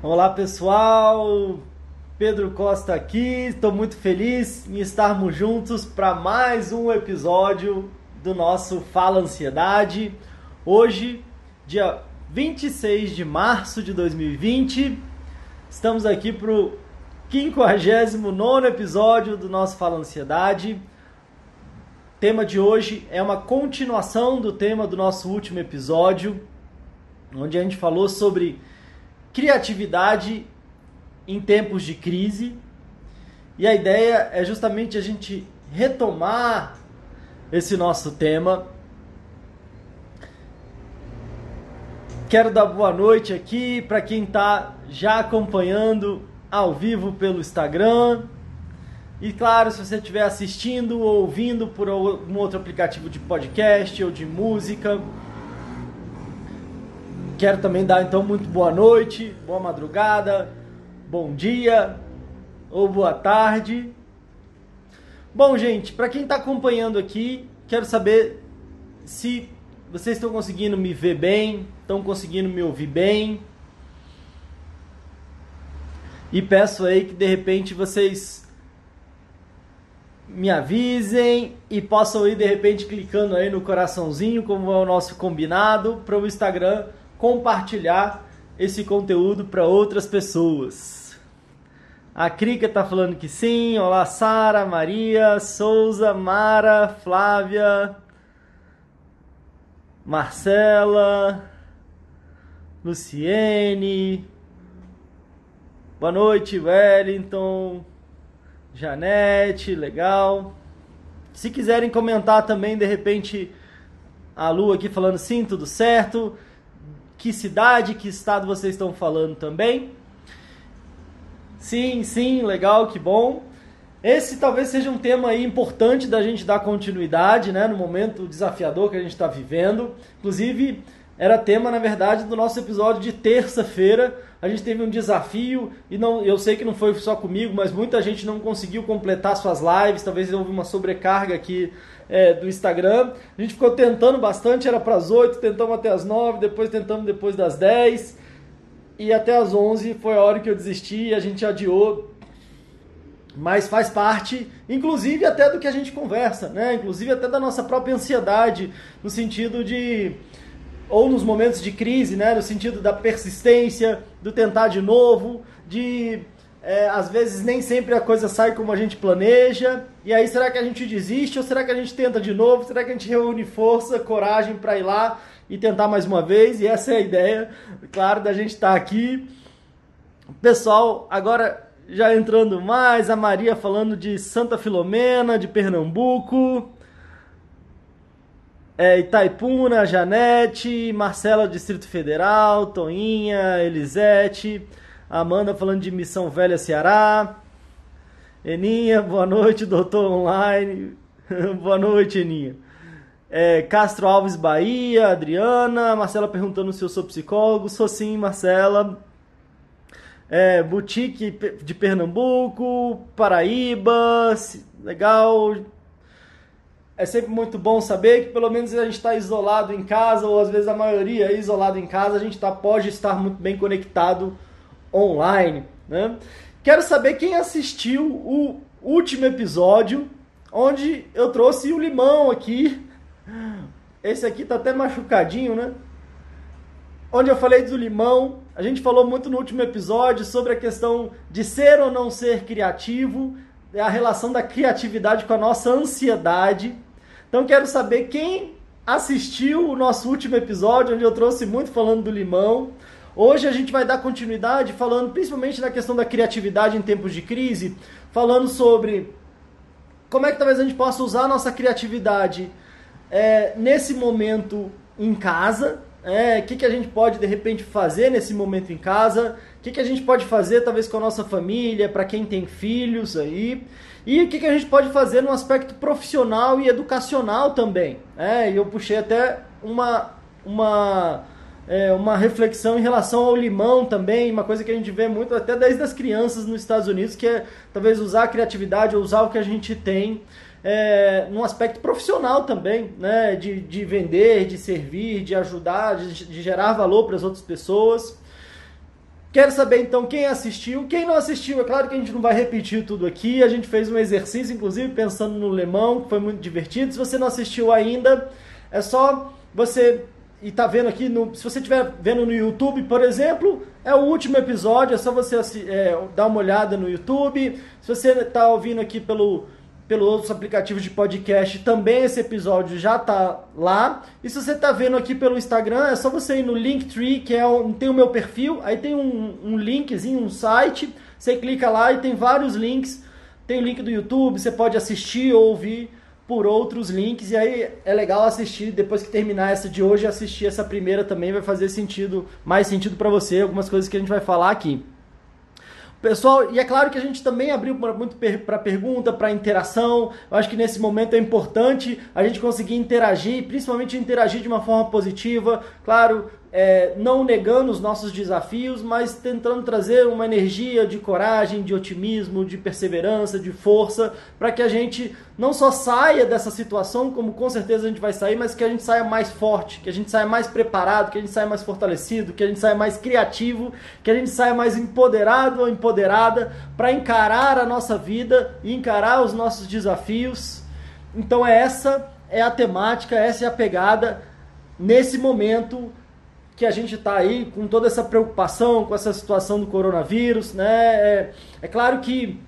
Olá pessoal, Pedro Costa aqui, estou muito feliz em estarmos juntos para mais um episódio do nosso Fala Ansiedade. Hoje, dia 26 de março de 2020, estamos aqui para o 59 episódio do nosso Fala Ansiedade. O tema de hoje é uma continuação do tema do nosso último episódio, onde a gente falou sobre criatividade em tempos de crise. E a ideia é justamente a gente retomar esse nosso tema. Quero dar boa noite aqui para quem está já acompanhando ao vivo pelo Instagram. E claro, se você estiver assistindo ou ouvindo por algum outro aplicativo de podcast ou de música, quero também dar então muito boa noite, boa madrugada, bom dia ou boa tarde. Bom, gente, para quem está acompanhando aqui, quero saber se vocês estão conseguindo me ver bem, estão conseguindo me ouvir bem. E peço aí que de repente vocês me avisem e possam ir de repente clicando aí no coraçãozinho, como é o nosso combinado, para o Instagram compartilhar esse conteúdo para outras pessoas. A Krika tá falando que sim. Olá, Sara, Maria, Souza, Mara, Flávia, Marcela, Luciene. Boa noite, Wellington, Janete, legal. Se quiserem comentar também, de repente, a Lu aqui falando sim, tudo certo. Que cidade, que estado vocês estão falando também? Sim, sim, legal, que bom. Esse talvez seja um tema aí importante da gente dar continuidade, né, no momento desafiador que a gente está vivendo. Inclusive, era tema, na verdade, do nosso episódio de terça-feira. A gente teve um desafio e não, eu sei que não foi só comigo, mas muita gente não conseguiu completar suas lives. Talvez houve uma sobrecarga aqui é, do Instagram. A gente ficou tentando bastante, era para as 8, tentamos até as 9, depois tentamos depois das 10 e até as 11 foi a hora que eu desisti e a gente adiou. Mas faz parte, inclusive até do que a gente conversa, né? Inclusive até da nossa própria ansiedade, no sentido de ou nos momentos de crise, né? No sentido da persistência, do tentar de novo, de é, às vezes nem sempre a coisa sai como a gente planeja. E aí, será que a gente desiste ou será que a gente tenta de novo? Será que a gente reúne força, coragem para ir lá e tentar mais uma vez, e essa é a ideia, claro, da gente estar tá aqui. Pessoal, agora já entrando mais, a Maria falando de Santa Filomena, de Pernambuco, é, Itaipuna, Janete, Marcela, Distrito Federal, Toinha, Elisete, Amanda falando de Missão Velha, Ceará, Eninha, boa noite, doutor online, boa noite, Eninha. É, Castro Alves Bahia, Adriana, Marcela perguntando se eu sou psicólogo, sou sim, Marcela. É, Boutique de Pernambuco, Paraíba, legal. É sempre muito bom saber que pelo menos a gente está isolado em casa, ou às vezes a maioria é isolado em casa, a gente tá, pode estar muito bem conectado online. Né? Quero saber quem assistiu o último episódio, onde eu trouxe o limão aqui esse aqui tá até machucadinho, né? Onde eu falei do limão, a gente falou muito no último episódio sobre a questão de ser ou não ser criativo, a relação da criatividade com a nossa ansiedade. Então quero saber quem assistiu o nosso último episódio, onde eu trouxe muito falando do limão. Hoje a gente vai dar continuidade falando principalmente da questão da criatividade em tempos de crise, falando sobre como é que talvez a gente possa usar a nossa criatividade é, nesse momento em casa, é, o que, que a gente pode de repente fazer nesse momento em casa, o que, que a gente pode fazer talvez com a nossa família, para quem tem filhos aí, e o que, que a gente pode fazer no aspecto profissional e educacional também. É, e eu puxei até uma, uma, é, uma reflexão em relação ao limão também, uma coisa que a gente vê muito até desde as crianças nos Estados Unidos, que é talvez usar a criatividade, usar o que a gente tem é, num aspecto profissional também, né? De, de vender, de servir, de ajudar, de, de gerar valor para as outras pessoas. Quero saber então quem assistiu, quem não assistiu. É claro que a gente não vai repetir tudo aqui. A gente fez um exercício, inclusive pensando no Lemão, que foi muito divertido. Se você não assistiu ainda, é só você e tá vendo aqui, no, se você estiver vendo no YouTube, por exemplo, é o último episódio, é só você é, dar uma olhada no YouTube. Se você está ouvindo aqui pelo, pelo outros aplicativos de podcast, também esse episódio já tá lá. E se você está vendo aqui pelo Instagram, é só você ir no Linktree, que é tem o meu perfil, aí tem um, um linkzinho, um site, você clica lá e tem vários links. Tem o link do YouTube, você pode assistir ou ouvir por outros links. E aí é legal assistir, depois que terminar essa de hoje, assistir essa primeira também vai fazer sentido, mais sentido para você, algumas coisas que a gente vai falar aqui. Pessoal, e é claro que a gente também abriu muito para pergunta, para interação. Eu acho que nesse momento é importante a gente conseguir interagir, principalmente interagir de uma forma positiva. Claro, é, não negando os nossos desafios, mas tentando trazer uma energia de coragem, de otimismo, de perseverança, de força, para que a gente não só saia dessa situação, como com certeza a gente vai sair, mas que a gente saia mais forte, que a gente saia mais preparado, que a gente saia mais fortalecido, que a gente saia mais criativo, que a gente saia mais empoderado ou empoderada para encarar a nossa vida e encarar os nossos desafios. Então essa é a temática, essa é a pegada nesse momento que a gente está aí com toda essa preocupação com essa situação do coronavírus, né? É, é claro que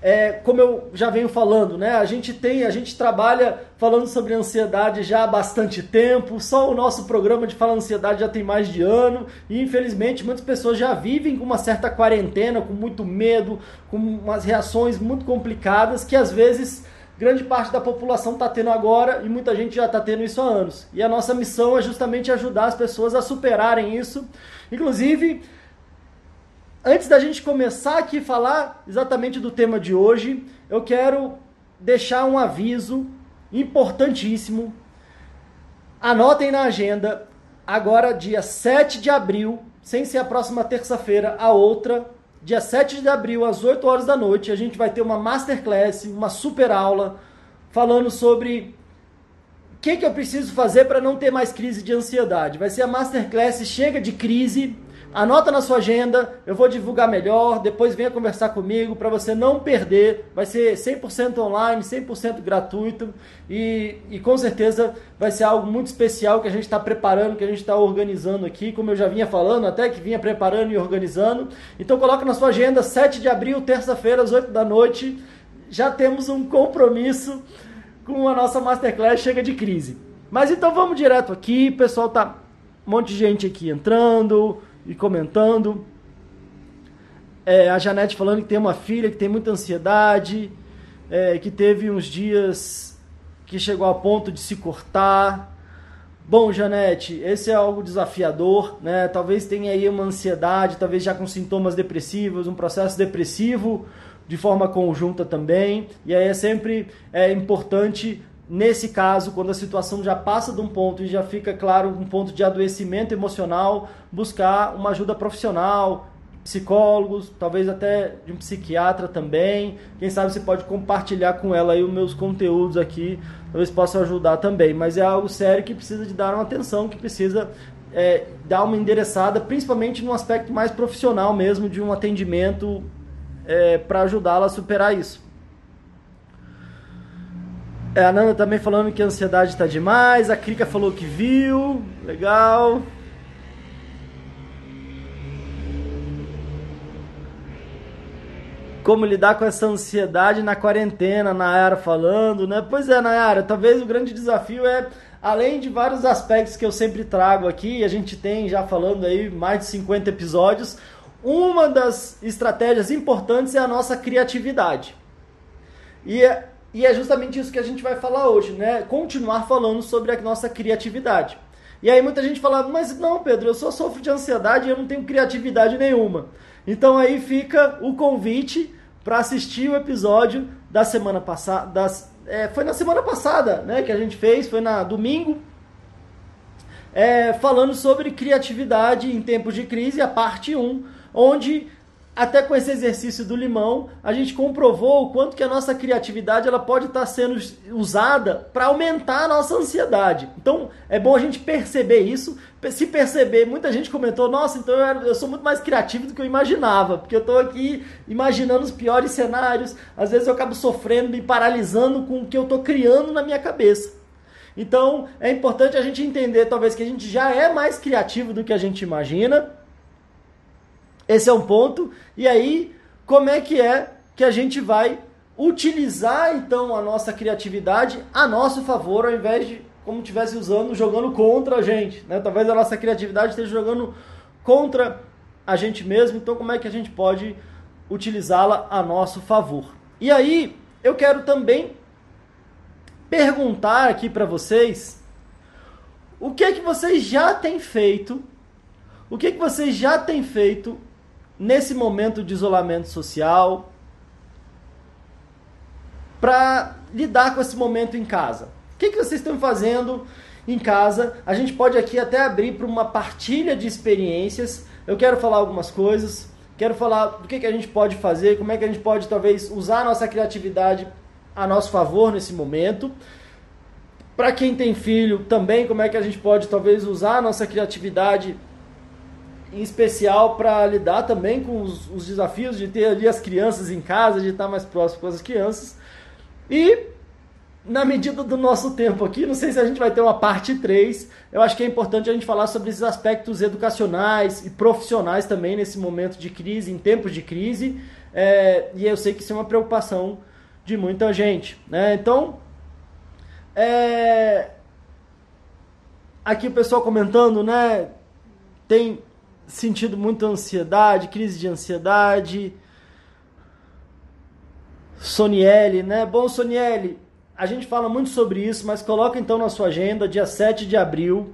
é, como eu já venho falando, né? A gente tem, a gente trabalha falando sobre ansiedade já há bastante tempo. Só o nosso programa de Fala Ansiedade já tem mais de ano e infelizmente muitas pessoas já vivem com uma certa quarentena, com muito medo, com umas reações muito complicadas que às vezes grande parte da população está tendo agora e muita gente já está tendo isso há anos. E a nossa missão é justamente ajudar as pessoas a superarem isso. Inclusive, antes da gente começar aqui a falar exatamente do tema de hoje, eu quero deixar um aviso importantíssimo. Anotem na agenda, agora dia 7 de abril, sem ser a próxima terça-feira, a outra, dia 7 de abril, às 8 horas da noite, a gente vai ter uma masterclass, uma super aula, falando sobre o que, que eu preciso fazer para não ter mais crise de ansiedade. Vai ser a masterclass Chega de Crise Anota na sua agenda, eu vou divulgar melhor, depois venha conversar comigo para você não perder. Vai ser 100% online, 100% gratuito e, e com certeza vai ser algo muito especial que a gente está preparando, que a gente está organizando aqui, como eu já vinha falando, até que vinha preparando e organizando. Então coloca na sua agenda, 7 de abril, terça-feira, às 8 da noite. Já temos um compromisso com a nossa Masterclass Chega de Crise. Mas então vamos direto aqui, pessoal tá um monte de gente aqui entrando e comentando. É, a Janete falando que tem uma filha que tem muita ansiedade, é, que teve uns dias que chegou a ponto de se cortar. Bom, Janete, esse é algo desafiador, né? Talvez tenha aí uma ansiedade, talvez já com sintomas depressivos, um processo depressivo de forma conjunta também. E aí é sempre é importante Nesse caso, quando a situação já passa de um ponto e já fica claro um ponto de adoecimento emocional, buscar uma ajuda profissional, psicólogos, talvez até de um psiquiatra também. Quem sabe você pode compartilhar com ela aí os meus conteúdos aqui, talvez possa ajudar também. Mas é algo sério que precisa de dar uma atenção, que precisa é, dar uma endereçada, principalmente no aspecto mais profissional mesmo, de um atendimento é, para ajudá-la a superar isso. É, a Nanda também falando que a ansiedade está demais. A Krika falou que viu. Legal. Como lidar com essa ansiedade na quarentena, Nayara falando, né? Pois é, Nayara, talvez o grande desafio é, além de vários aspectos que eu sempre trago aqui, a gente tem já falando aí mais de 50 episódios, uma das estratégias importantes é a nossa criatividade. E é e é justamente isso que a gente vai falar hoje, né? Continuar falando sobre a nossa criatividade. E aí muita gente fala, mas não, Pedro, eu só sofro de ansiedade e eu não tenho criatividade nenhuma. Então aí fica o convite para assistir o episódio da semana passada. É, foi na semana passada, né? Que a gente fez, foi na domingo. É, falando sobre criatividade em tempos de crise, a parte 1, onde até com esse exercício do limão, a gente comprovou o quanto que a nossa criatividade ela pode estar sendo usada para aumentar a nossa ansiedade. Então, é bom a gente perceber isso. Se perceber, muita gente comentou: "Nossa, então eu, eu sou muito mais criativo do que eu imaginava, porque eu estou aqui imaginando os piores cenários. Às vezes eu acabo sofrendo, me paralisando com o que eu estou criando na minha cabeça." Então, é importante a gente entender talvez que a gente já é mais criativo do que a gente imagina esse é um ponto. E aí, como é que é que a gente vai utilizar então a nossa criatividade a nosso favor, ao invés de como estivesse usando, jogando contra a gente. Né? Talvez a nossa criatividade esteja jogando contra a gente mesmo, então como é que a gente pode utilizá-la a nosso favor? E aí, eu quero também perguntar aqui para vocês o que é que vocês já têm feito, o que é que vocês já têm feito nesse momento de isolamento social, para lidar com esse momento em casa. O que, que vocês estão fazendo em casa? A gente pode aqui até abrir para uma partilha de experiências. Eu quero falar algumas coisas, quero falar do que, que a gente pode fazer, como é que a gente pode talvez usar a nossa criatividade a nosso favor nesse momento. Para quem tem filho também, como é que a gente pode talvez usar a nossa criatividade em especial para lidar também com os, os, desafios de ter ali as crianças em casa, de estar mais próximo com as crianças. E na medida do nosso tempo aqui, não sei se a gente vai ter uma parte 3, eu acho que é importante a gente falar sobre esses aspectos educacionais e profissionais também nesse momento de crise, em tempos de crise, é, e eu sei que isso é uma preocupação de muita gente. Né? Então, é, aqui o pessoal comentando, né? Tem sentindo muita ansiedade, crise de ansiedade. Soniele, né? Bom, Soniele, a gente fala muito sobre isso, mas coloca então na sua agenda, dia 7 de abril.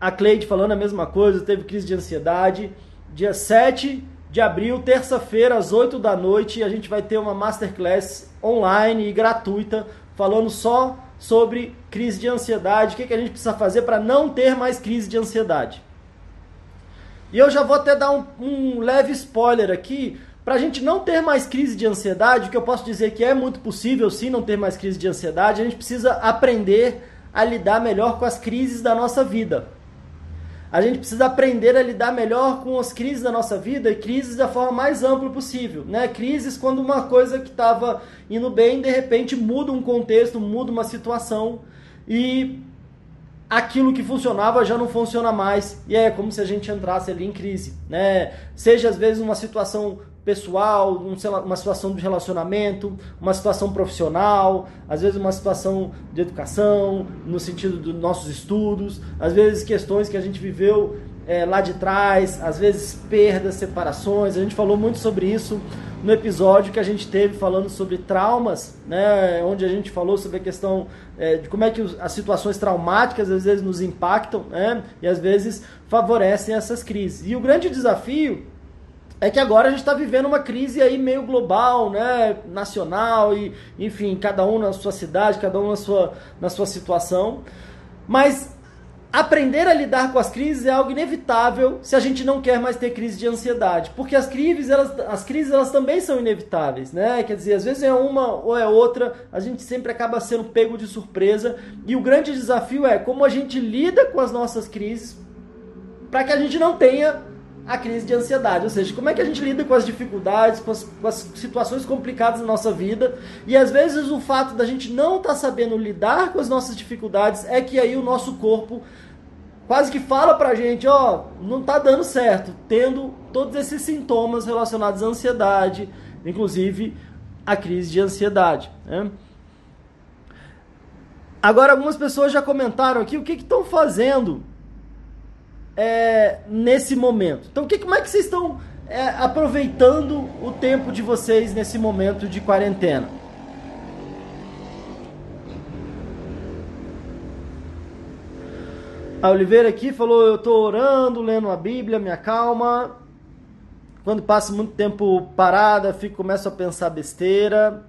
A Cleide falando a mesma coisa, teve crise de ansiedade. Dia 7 de abril, terça-feira, às 8 da noite, a gente vai ter uma masterclass online e gratuita falando só sobre crise de ansiedade, o que, que a gente precisa fazer para não ter mais crise de ansiedade. E eu já vou até dar um, um leve spoiler aqui, para a gente não ter mais crise de ansiedade, o que eu posso dizer que é muito possível sim não ter mais crise de ansiedade, a gente precisa aprender a lidar melhor com as crises da nossa vida. A gente precisa aprender a lidar melhor com as crises da nossa vida e crises da forma mais ampla possível, né? Crises quando uma coisa que estava indo bem de repente muda um contexto, muda uma situação e aquilo que funcionava já não funciona mais e é como se a gente entrasse ali em crise, né? Seja às vezes uma situação pessoal, uma situação de relacionamento, uma situação profissional, às vezes uma situação de educação, no sentido dos nossos estudos, às vezes questões que a gente viveu é, lá de trás, às vezes perdas, separações. A gente falou muito sobre isso no episódio que a gente teve falando sobre traumas, né, onde a gente falou sobre a questão é, de como é que as situações traumáticas às vezes nos impactam né, e às vezes favorecem essas crises. E o grande desafio é que agora a gente está vivendo uma crise aí meio global, né, nacional e enfim, cada um na sua cidade, cada um na sua, na sua situação. Mas aprender a lidar com as crises é algo inevitável se a gente não quer mais ter crise de ansiedade, porque as crises elas, as crises elas também são inevitáveis, né? Quer dizer, às vezes é uma ou é outra, a gente sempre acaba sendo pego de surpresa e o grande desafio é como a gente lida com as nossas crises para que a gente não tenha a crise de ansiedade, ou seja, como é que a gente lida com as dificuldades, com as, com as situações complicadas na nossa vida, e às vezes o fato da gente não estar tá sabendo lidar com as nossas dificuldades é que aí o nosso corpo quase que fala pra gente, ó, não tá dando certo, tendo todos esses sintomas relacionados à ansiedade, inclusive a crise de ansiedade. Né? Agora, algumas pessoas já comentaram aqui o que estão fazendo é, nesse momento. Então, que, como é que vocês estão é, aproveitando o tempo de vocês nesse momento de quarentena? A Oliveira aqui falou: Eu estou orando, lendo a Bíblia, me acalma. Quando passo muito tempo parada, fico, começo a pensar besteira.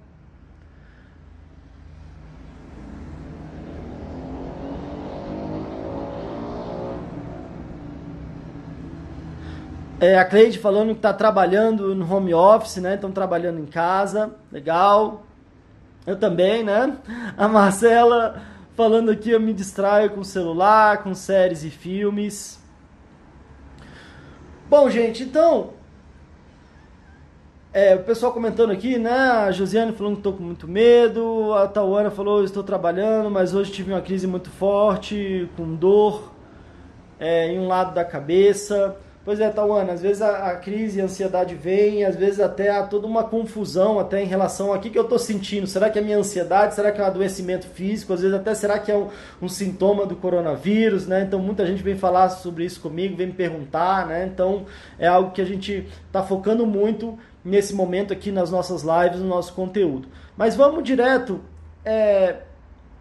É, a Cleide falando que está trabalhando no home office, né? Estão trabalhando em casa, legal. Eu também, né? A Marcela falando aqui, eu me distraio com celular, com séries e filmes. Bom, gente, então. É, o pessoal comentando aqui, né? A Josiane falando que estou com muito medo. A Tauana falou: estou trabalhando, mas hoje tive uma crise muito forte, com dor é, em um lado da cabeça. Pois é, Tauana, às vezes a, a, crise e a ansiedade vem, às vezes até há toda uma confusão até em relação a que, que eu estou sentindo. Será que é minha ansiedade? Será que é um adoecimento físico? Às vezes até será que é um, um, sintoma do coronavírus, né? Então muita gente vem falar sobre isso comigo, vem me perguntar, né? Então é algo que a gente está focando muito nesse momento aqui nas nossas lives, no nosso conteúdo. Mas vamos direto é,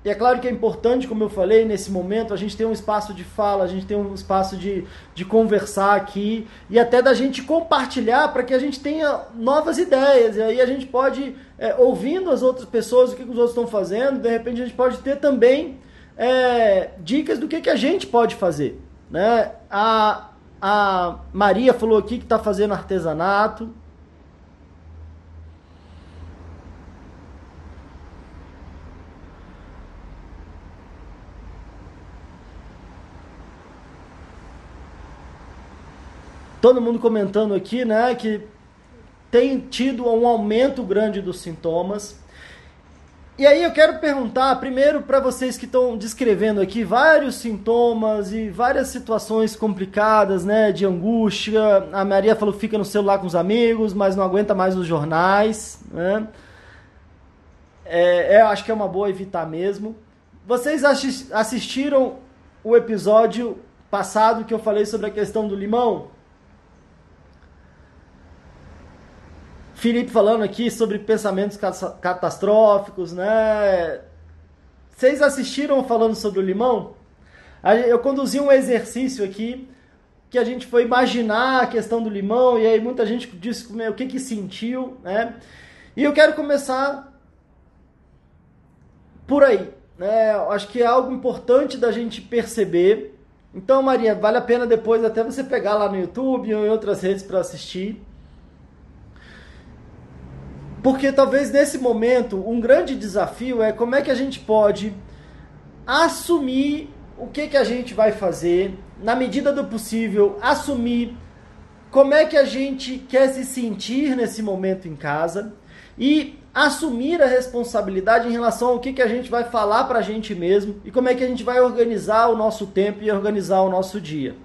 e é claro que é importante, como eu falei, nesse momento a gente tem um espaço de fala, a gente tem um espaço de, de conversar aqui e até da gente compartilhar para que a gente tenha novas ideias. E aí a gente pode, é, ouvindo as outras pessoas, o que, que os outros estão fazendo, de repente a gente pode ter também é, dicas do que, que a gente pode fazer. Né? A, a Maria falou aqui que está fazendo artesanato. Todo mundo comentando aqui, né, que tem tido um aumento grande dos sintomas. E aí eu quero perguntar primeiro para vocês que estão descrevendo aqui vários sintomas e várias situações complicadas, né, de angústia. A Maria falou fica no celular com os amigos, mas não aguenta mais os jornais, né? É, é, acho que é uma boa evitar mesmo. Vocês assistiram o episódio passado que eu falei sobre a questão do limão? Felipe falando aqui sobre pensamentos catastróficos, né? Vocês assistiram falando sobre o limão? Eu conduzi um exercício aqui que a gente foi imaginar a questão do limão e aí muita gente disse o que que sentiu, né? E eu quero começar por aí, né? Acho que é algo importante da gente perceber. Então, Maria, vale a pena depois até você pegar lá no YouTube ou em outras redes para assistir. Porque talvez nesse momento um grande desafio é como é que a gente pode assumir o que, que a gente vai fazer, na medida do possível, assumir como é que a gente quer se sentir nesse momento em casa e assumir a responsabilidade em relação ao que, que a gente vai falar para a gente mesmo e como é que a gente vai organizar o nosso tempo e organizar o nosso dia.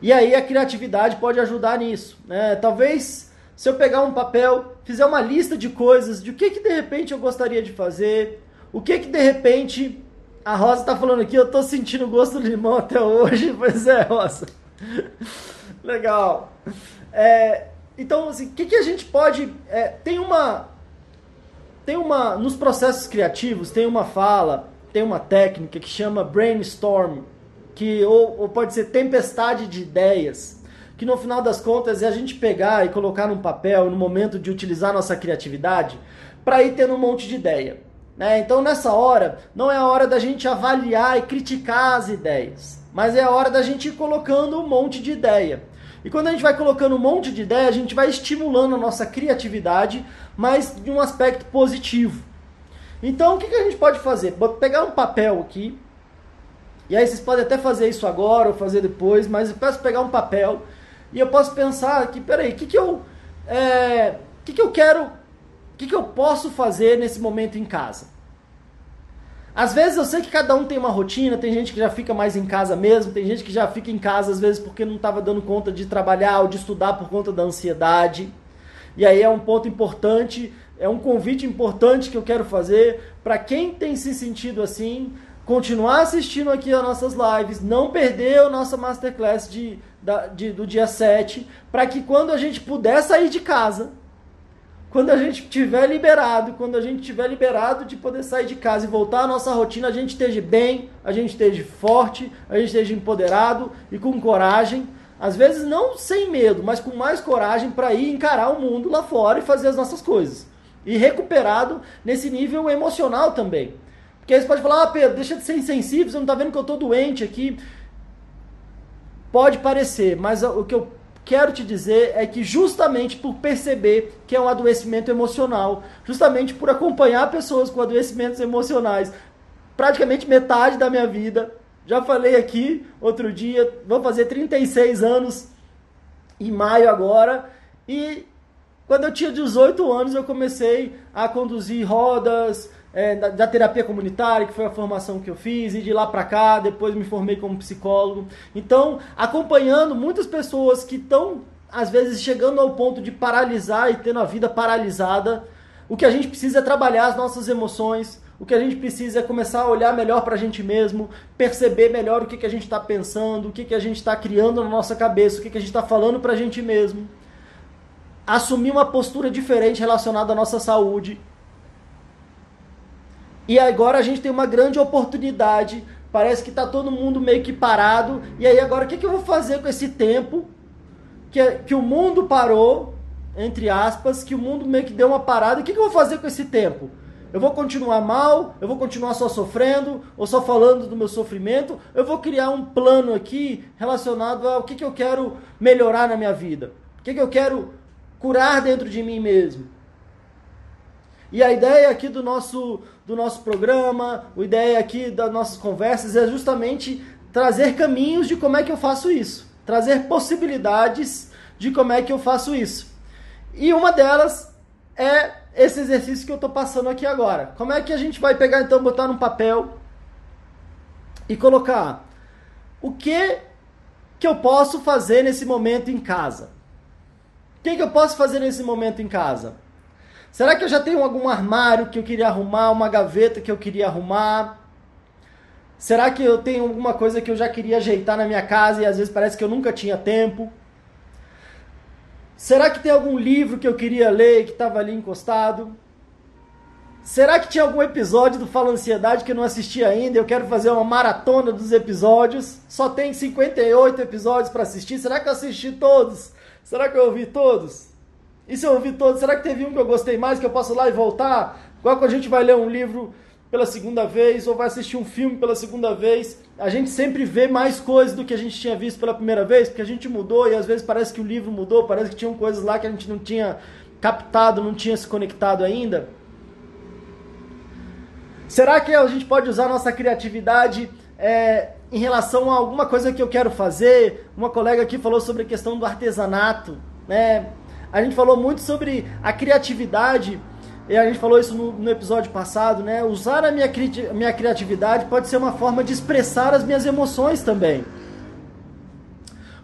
E aí a criatividade pode ajudar nisso. Né? Talvez se eu pegar um papel, fizer uma lista de coisas, de o que que de repente eu gostaria de fazer, o que que de repente a Rosa está falando aqui, eu estou sentindo o gosto do limão até hoje, pois é, Rosa. Legal. É, então, assim, o que, que a gente pode. É, tem uma. Tem uma. Nos processos criativos, tem uma fala, tem uma técnica que chama brainstorm, que, ou, ou pode ser tempestade de ideias que no final das contas é a gente pegar e colocar num papel no momento de utilizar nossa criatividade para ir tendo um monte de ideia. Né? Então nessa hora, não é a hora da gente avaliar e criticar as ideias, mas é a hora da gente ir colocando um monte de ideia. E quando a gente vai colocando um monte de ideia, a gente vai estimulando a nossa criatividade, mas de um aspecto positivo. Então o que, a gente pode fazer? Pegar um papel aqui, e aí vocês podem até fazer isso agora ou fazer depois, mas eu peço pegar um papel e eu posso pensar que, peraí, o que, que eu. É, que, que eu quero. O que, que eu posso fazer nesse momento em casa? Às vezes eu sei que cada um tem uma rotina, tem gente que já fica mais em casa mesmo, tem gente que já fica em casa às vezes porque não estava dando conta de trabalhar ou de estudar por conta da ansiedade. E aí é um ponto importante, é um convite importante que eu quero fazer para quem tem se sentido assim, continuar assistindo aqui as nossas lives, não perder a nossa masterclass de, da, de, do dia 7, para que quando a gente puder sair de casa, quando a gente tiver liberado, quando a gente tiver liberado de poder sair de casa e voltar à nossa rotina, a gente esteja bem, a gente esteja forte, a gente esteja empoderado e com coragem. Às vezes não sem medo, mas com mais coragem para ir encarar o mundo lá fora e fazer as nossas coisas. E recuperado nesse nível emocional também. Porque aí você pode falar, ah, Pedro, deixa de ser insensível, você não está vendo que eu estou doente aqui. Pode parecer, mas o que eu quero te dizer é que justamente por perceber que é um adoecimento emocional, justamente por acompanhar pessoas com adoecimentos emocionais, praticamente metade da minha vida, já falei aqui outro dia, vou fazer 36 anos em maio agora, e quando eu tinha 18 anos eu comecei a conduzir rodas, é, da, da, terapia comunitária, que foi a formação que eu fiz, e de lá para cá, depois me formei como psicólogo. Então, acompanhando muitas pessoas que estão, às vezes, chegando ao ponto de paralisar e tendo a vida paralisada, o que a gente precisa é trabalhar as nossas emoções, o que a gente precisa é começar a olhar melhor para a gente mesmo, perceber melhor o que, que a gente está pensando, o que, que a gente está criando na nossa cabeça, o que, que a gente está falando para a gente mesmo. Assumir uma postura diferente relacionada à nossa saúde e agora a gente tem uma grande oportunidade. Parece que está todo mundo meio que parado. E aí agora o que, que eu vou fazer com esse tempo que, que o mundo parou, entre aspas, que o mundo meio que deu uma parada. O que, que eu vou fazer com esse tempo? Eu vou continuar mal? Eu vou continuar só sofrendo? Ou só falando do meu sofrimento? Eu vou criar um plano aqui relacionado ao que, que eu quero melhorar na minha vida. O que, que eu quero curar dentro de mim mesmo. E a ideia aqui do nosso, do nosso programa, a ideia aqui das nossas conversas é justamente trazer caminhos de como é que eu faço isso, trazer possibilidades de como é que eu faço isso. E uma delas é esse exercício que eu estou passando aqui agora. Como é que a gente vai pegar então, botar num papel e colocar o que que eu posso fazer nesse momento em casa? O que, que eu posso fazer nesse momento em casa? Será que eu já tenho algum armário que eu queria arrumar, uma gaveta que eu queria arrumar? Será que eu tenho alguma coisa que eu já queria ajeitar na minha casa e às vezes parece que eu nunca tinha tempo? Será que tem algum livro que eu queria ler que estava ali encostado? Será que tinha algum episódio do Fala Ansiedade que eu não assisti ainda? Eu quero fazer uma maratona dos episódios. Só tem 58 episódios para assistir. Será que eu assisti todos? Será que eu ouvi todos? E se eu ouvi todos, será que teve um que eu gostei mais, que eu posso ir lá e voltar? Igual quando a gente vai ler um livro pela segunda vez ou vai assistir um filme pela segunda vez, a gente sempre vê mais coisas do que a gente tinha visto pela primeira vez, porque a gente mudou e às vezes parece que o livro mudou, parece que tinham coisas lá que a gente não tinha captado, não tinha se conectado ainda. Será que a gente pode usar nossa criatividade é, em relação a alguma coisa que eu quero fazer? Uma colega aqui falou sobre a questão do artesanato, né? A gente falou muito sobre a criatividade, e a gente falou isso no, no episódio passado, né? Usar a minha, cri minha criatividade pode ser uma forma de expressar as minhas emoções também.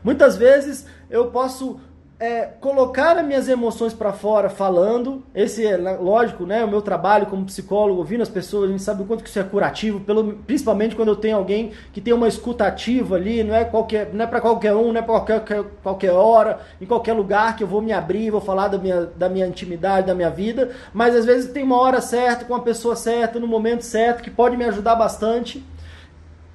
Muitas vezes eu posso é, colocar as minhas emoções para fora falando. Esse é lógico, né? O meu trabalho como psicólogo, ouvindo as pessoas, a gente sabe o quanto que isso é curativo, pelo, principalmente quando eu tenho alguém que tem uma escuta ativa ali, não é qualquer, não é para qualquer um, não é para qualquer, qualquer hora, em qualquer lugar que eu vou me abrir, vou falar da minha, da minha intimidade, da minha vida, mas às vezes tem uma hora certa, com a pessoa certa, no momento certo, que pode me ajudar bastante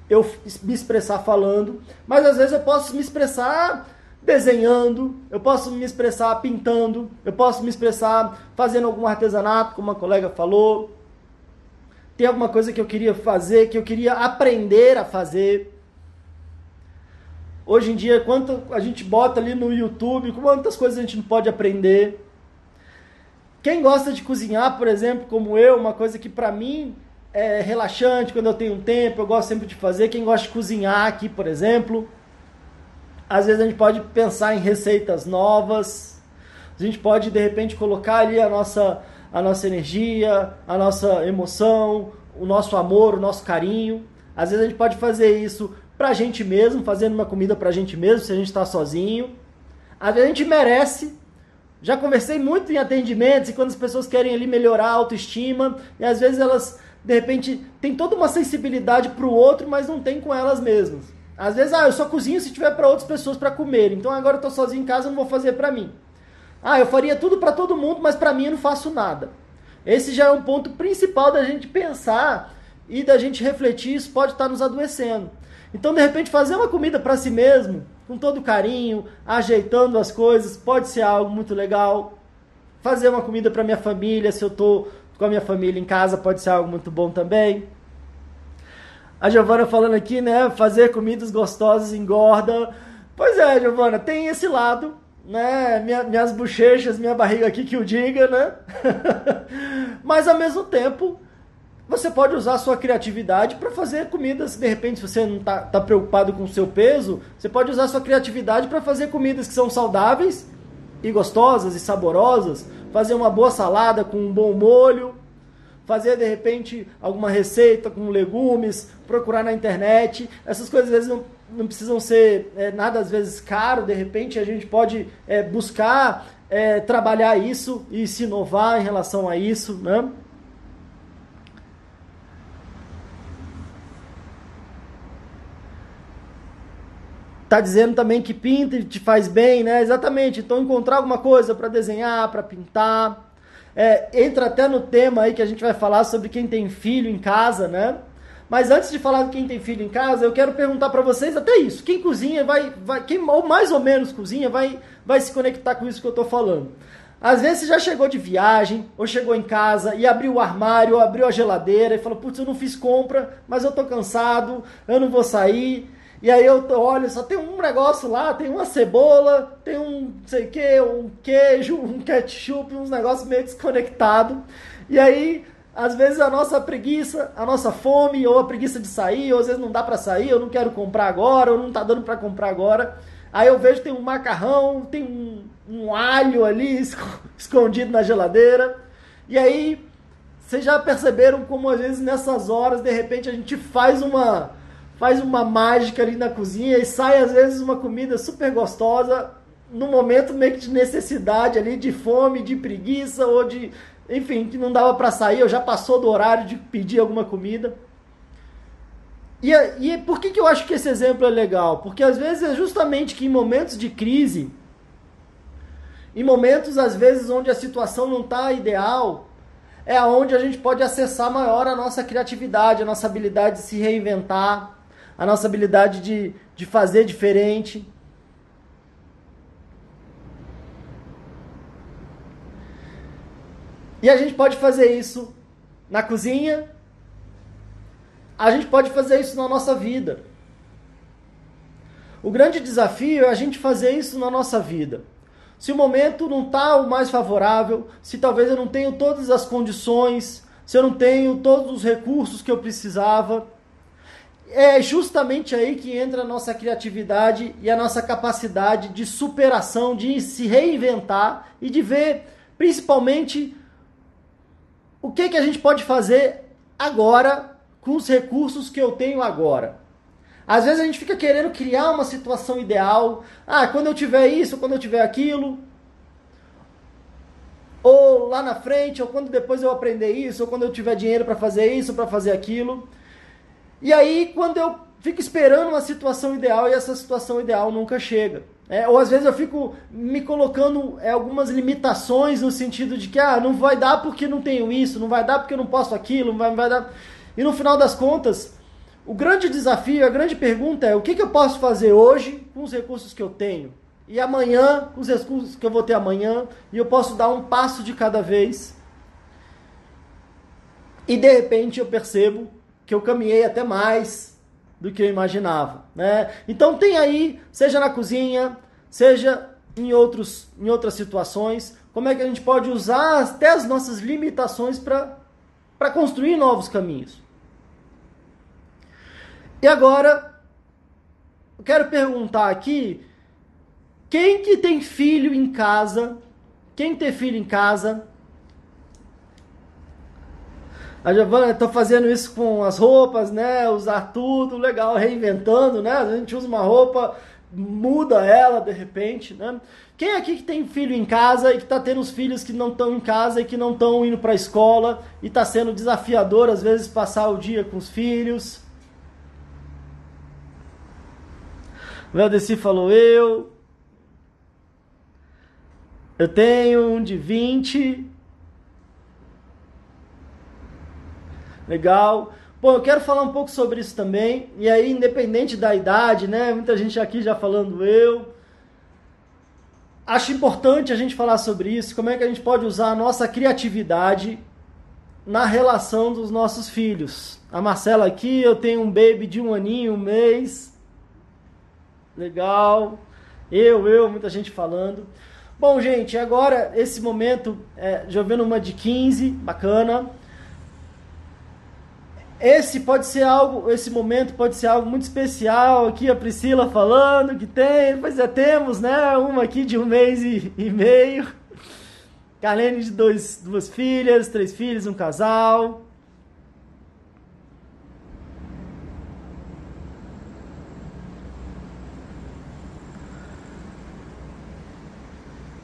eu me expressar falando, mas às vezes eu posso me expressar desenhando, eu posso me expressar pintando, eu posso me expressar fazendo algum artesanato, como uma colega falou. Tem alguma coisa que eu queria fazer, que eu queria aprender a fazer. Hoje em dia, quanto a gente bota ali no YouTube, quantas coisas a gente não pode aprender. Quem gosta de cozinhar, por exemplo, como eu, uma coisa que para mim é relaxante quando eu tenho tempo, eu gosto sempre de fazer. Quem gosta de cozinhar aqui, por exemplo, às vezes a gente pode pensar em receitas novas, a gente pode de repente colocar ali a nossa, a nossa energia, a nossa emoção, o nosso amor, o nosso carinho. Às vezes a gente pode fazer isso pra gente mesmo, fazendo uma comida pra gente mesmo, se a gente está sozinho. Às vezes a gente merece. Já conversei muito em atendimentos e quando as pessoas querem ali melhorar a autoestima, e às vezes elas, de repente, têm toda uma sensibilidade pro outro, mas não tem com elas mesmas. Às vezes, ah, eu só cozinho se tiver para outras pessoas para comer. Então agora eu tô sozinho em casa, eu não vou fazer para mim. Ah, eu faria tudo para todo mundo, mas para mim eu não faço nada. Esse já é um ponto principal da gente pensar e da gente refletir, isso pode estar nos adoecendo. Então, de repente, fazer uma comida para si mesmo, com todo carinho, ajeitando as coisas, pode ser algo muito legal. Fazer uma comida para minha família, se eu tô com a minha família em casa, pode ser algo muito bom também. A Giovana falando aqui, né? Fazer comidas gostosas engorda. Pois é, Giovana, tem esse lado, né? Minha, minhas bochechas, minha barriga aqui que o diga, né? Mas ao mesmo tempo, você pode usar a sua criatividade para fazer comidas. De repente, se você não está tá preocupado com o seu peso, você pode usar a sua criatividade para fazer comidas que são saudáveis e gostosas e saborosas. Fazer uma boa salada com um bom molho, fazer de repente alguma receita com legumes, procurar na internet. Essas coisas às vezes não, não precisam ser é, nada às vezes caro, de repente a gente pode é, buscar é, trabalhar isso e se inovar em relação a isso, né? Tá dizendo também que pinta e te faz bem, né? Exatamente. Então encontrar alguma coisa para desenhar, para pintar, é, entra até no tema aí que a gente vai falar sobre quem tem filho em casa, né? Mas antes de falar de quem tem filho em casa, eu quero perguntar para vocês até isso. Quem cozinha vai, vai quem ou mais ou menos cozinha vai, vai se conectar com isso que eu estou falando. Às vezes você já chegou de viagem, ou chegou em casa e abriu o armário, ou abriu a geladeira e falou: Putz, eu não fiz compra, mas eu tô cansado, eu não vou sair. E aí eu olho, só tem um negócio lá, tem uma cebola, tem um sei o que, um queijo, um ketchup, uns negócios meio desconectados. E aí, às vezes a nossa preguiça, a nossa fome, ou a preguiça de sair, ou às vezes não dá para sair, eu não quero comprar agora, ou não tá dando para comprar agora. Aí eu vejo tem um macarrão, tem um, um alho ali escondido na geladeira. E aí, vocês já perceberam como às vezes nessas horas, de repente, a gente faz uma faz uma mágica ali na cozinha e sai às vezes uma comida super gostosa no momento meio que de necessidade ali, de fome, de preguiça ou de, enfim, que não dava para sair, ou já passou do horário de pedir alguma comida. E, e por que, que eu acho que esse exemplo é legal? Porque às vezes é justamente que em momentos de crise, em momentos às vezes onde a situação não está ideal, é onde a gente pode acessar maior a nossa criatividade, a nossa habilidade de se reinventar, a nossa habilidade de, de fazer diferente. E a gente pode fazer isso na cozinha, a gente pode fazer isso na nossa vida. O grande desafio é a gente fazer isso na nossa vida. Se o momento não está o mais favorável, se talvez eu não tenho todas as condições, se eu não tenho todos os recursos que eu precisava, é justamente aí que entra a nossa criatividade e a nossa capacidade de superação, de se reinventar e de ver principalmente o que, que a gente pode fazer agora com os recursos que eu tenho agora. Às vezes a gente fica querendo criar uma situação ideal. Ah, quando eu tiver isso, quando eu tiver aquilo. Ou lá na frente, ou quando depois eu aprender isso, ou quando eu tiver dinheiro para fazer isso, para fazer aquilo. E aí, quando eu fico esperando uma situação ideal e essa situação ideal nunca chega. É, ou às vezes eu fico me colocando é, algumas limitações no sentido de que ah, não vai dar porque não tenho isso, não vai dar porque eu não posso aquilo, não vai, não vai dar. E no final das contas, o grande desafio, a grande pergunta é o que, que eu posso fazer hoje com os recursos que eu tenho? E amanhã, com os recursos que eu vou ter amanhã, e eu posso dar um passo de cada vez. E de repente eu percebo que eu caminhei até mais do que eu imaginava, né? Então tem aí, seja na cozinha, seja em, outros, em outras situações, como é que a gente pode usar até as nossas limitações para construir novos caminhos. E agora, eu quero perguntar aqui, quem que tem filho em casa, quem tem filho em casa, a Giovana está fazendo isso com as roupas, né? Usar tudo, legal, reinventando, né? A gente usa uma roupa, muda ela de repente, né? Quem aqui que tem filho em casa e que está tendo os filhos que não estão em casa e que não estão indo para a escola e está sendo desafiador às vezes passar o dia com os filhos? Valdeci falou eu. Eu tenho um de 20 Legal. Bom, eu quero falar um pouco sobre isso também. E aí, independente da idade, né? Muita gente aqui já falando eu. Acho importante a gente falar sobre isso, como é que a gente pode usar a nossa criatividade na relação dos nossos filhos. A Marcela aqui, eu tenho um baby de um aninho, um mês. Legal. Eu, eu, muita gente falando. Bom, gente, agora esse momento, é, vendo uma de 15, bacana. Esse pode ser algo, esse momento pode ser algo muito especial. Aqui a Priscila falando que tem, pois é, temos, né? Uma aqui de um mês e, e meio. Carlene de dois, duas filhas, três filhos, um casal.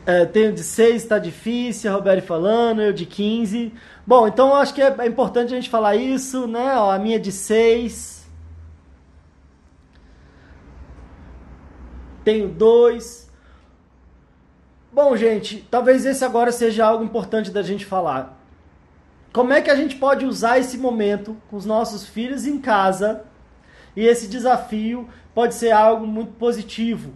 É, tenho de 6, está difícil, a Roberto falando, eu de 15. Bom, então acho que é, é, importante a gente falar isso, né? Ó, a minha de 6. Tenho dois. Bom, gente, talvez esse agora seja algo importante da gente falar. Como é que a gente pode usar esse momento com os nossos filhos em casa? E esse desafio pode ser algo muito positivo.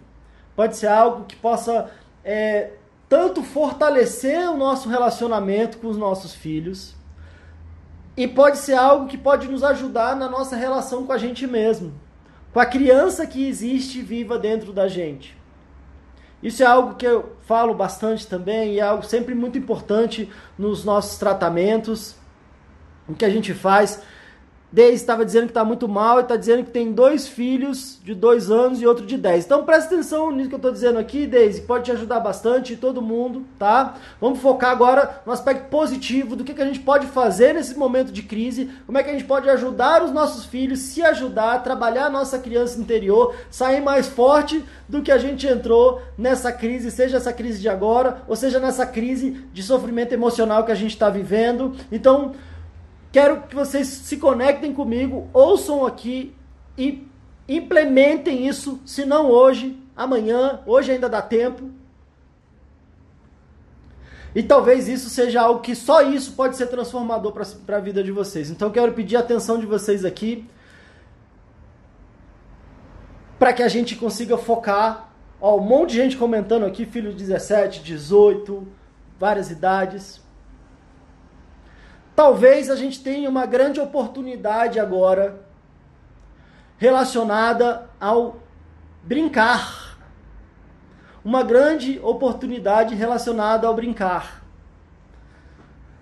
Pode ser algo que possa é, tanto fortalecer o nosso relacionamento com os nossos filhos, e pode ser algo que pode nos ajudar na nossa relação com a gente mesmo, com a criança que existe viva dentro da gente. Isso é algo que eu falo bastante também e é algo sempre muito importante nos nossos tratamentos, o que a gente faz Deise estava dizendo que está muito mal e está dizendo que tem dois filhos de dois anos e outro de dez. Então presta atenção nisso que eu estou dizendo aqui, Deise, pode te ajudar bastante, todo mundo, tá? Vamos focar agora no aspecto positivo do que, que a gente pode fazer nesse momento de crise, como é que a gente pode ajudar os nossos filhos, se ajudar, trabalhar a nossa criança interior, sair mais forte do que a gente entrou nessa crise, seja essa crise de agora, ou seja nessa crise de sofrimento emocional que a gente está vivendo. Então, Quero que vocês se conectem comigo, ouçam aqui e implementem isso, se não hoje, amanhã, hoje ainda dá tempo. E talvez isso seja algo que só isso pode ser transformador para a vida de vocês. Então quero pedir a atenção de vocês aqui para que a gente consiga focar. Ó, um monte de gente comentando aqui, filho de 17, 18, várias idades. Talvez a gente tenha uma grande oportunidade agora relacionada ao brincar. Uma grande oportunidade relacionada ao brincar.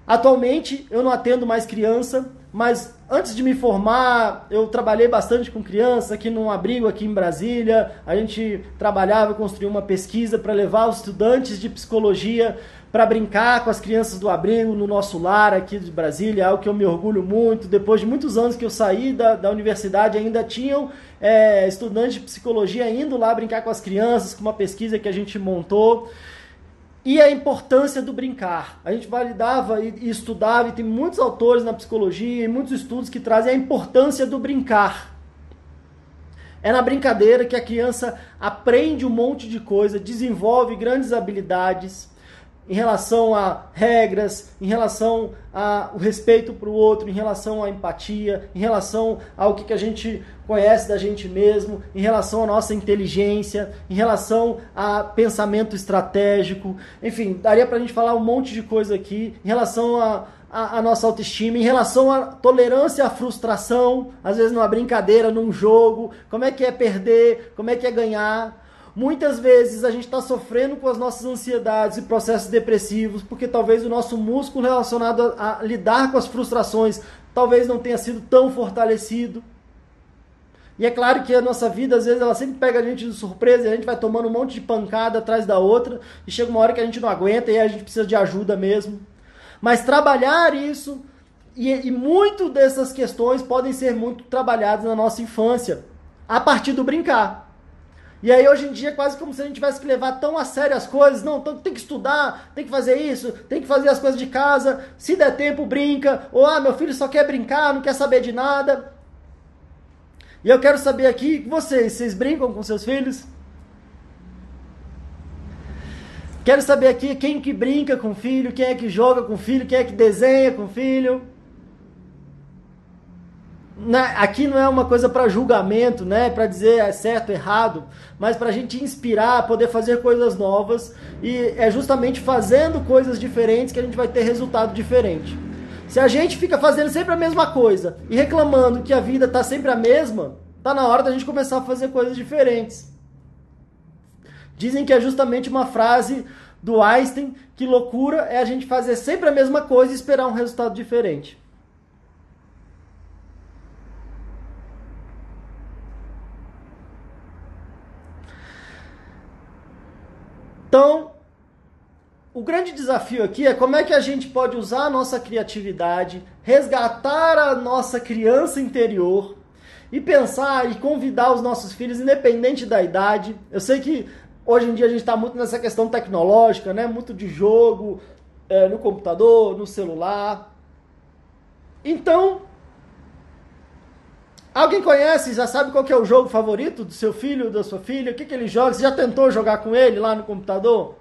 Atualmente eu não atendo mais criança, mas antes de me formar, eu trabalhei bastante com crianças aqui num abrigo aqui em Brasília. A gente trabalhava, construiu uma pesquisa para levar os estudantes de psicologia para brincar com as crianças do abrigo no nosso lar aqui de Brasília, algo que eu me orgulho muito. Depois de muitos anos que eu saí da, da universidade, ainda tinham é, estudantes de psicologia indo lá brincar com as crianças, com uma pesquisa que a gente montou. E a importância do brincar. A gente validava e, estudava, e tem muitos autores na psicologia e muitos estudos que trazem a importância do brincar. É na brincadeira que a criança aprende um monte de coisa, desenvolve grandes habilidades em relação a regras, em relação ao respeito para o outro, em relação à empatia, em relação ao que, que a gente conhece da gente mesmo, em relação à nossa inteligência, em relação a pensamento estratégico, enfim, daria para a gente falar um monte de coisa aqui, em relação a, a, a, nossa autoestima, em relação à tolerância à frustração, às vezes numa brincadeira, num jogo, como é que é perder, como é que é ganhar. Muitas vezes a gente está sofrendo com as nossas ansiedades e processos depressivos, porque talvez o nosso músculo relacionado a, a lidar com as frustrações talvez não tenha sido tão fortalecido. E é claro que a nossa vida, às vezes, ela sempre pega a gente de surpresa e a gente vai tomando um monte de pancada atrás da outra e chega uma hora que a gente não aguenta e a gente precisa de ajuda mesmo. Mas trabalhar isso e, e muito dessas questões podem ser muito trabalhadas na nossa infância, a partir do brincar. E aí hoje em dia é quase como se a gente tivesse que levar tão a sério as coisas. Não, então tem que estudar, tem que fazer isso, tem que fazer as coisas de casa. Se der tempo, brinca. Ou ah, meu filho só quer brincar, não quer saber de nada. E eu quero saber aqui, vocês, vocês brincam com seus filhos? Quero saber aqui quem que brinca com o filho, quem é que joga com o filho, quem é que desenha com o filho aqui não é uma coisa para julgamento, né, para dizer é certo, errado, mas para a gente inspirar, poder fazer coisas novas e é justamente fazendo coisas diferentes que a gente vai ter resultado diferente. Se a gente fica fazendo sempre a mesma coisa e reclamando que a vida está sempre a mesma, tá na hora da gente começar a fazer coisas diferentes. Dizem que é justamente uma frase do Einstein que loucura é a gente fazer sempre a mesma coisa e esperar um resultado diferente. Então, o grande desafio aqui é como é que a gente pode usar a nossa criatividade, resgatar a nossa criança interior e pensar e convidar os nossos filhos, independente da idade. Eu sei que hoje em dia a gente está muito nessa questão tecnológica, né? Muito de jogo é, no computador, no celular. Então, alguém conhece, já sabe qual é o jogo favorito do seu filho, da sua filha? O que, que ele joga? Você já tentou jogar com ele lá no computador?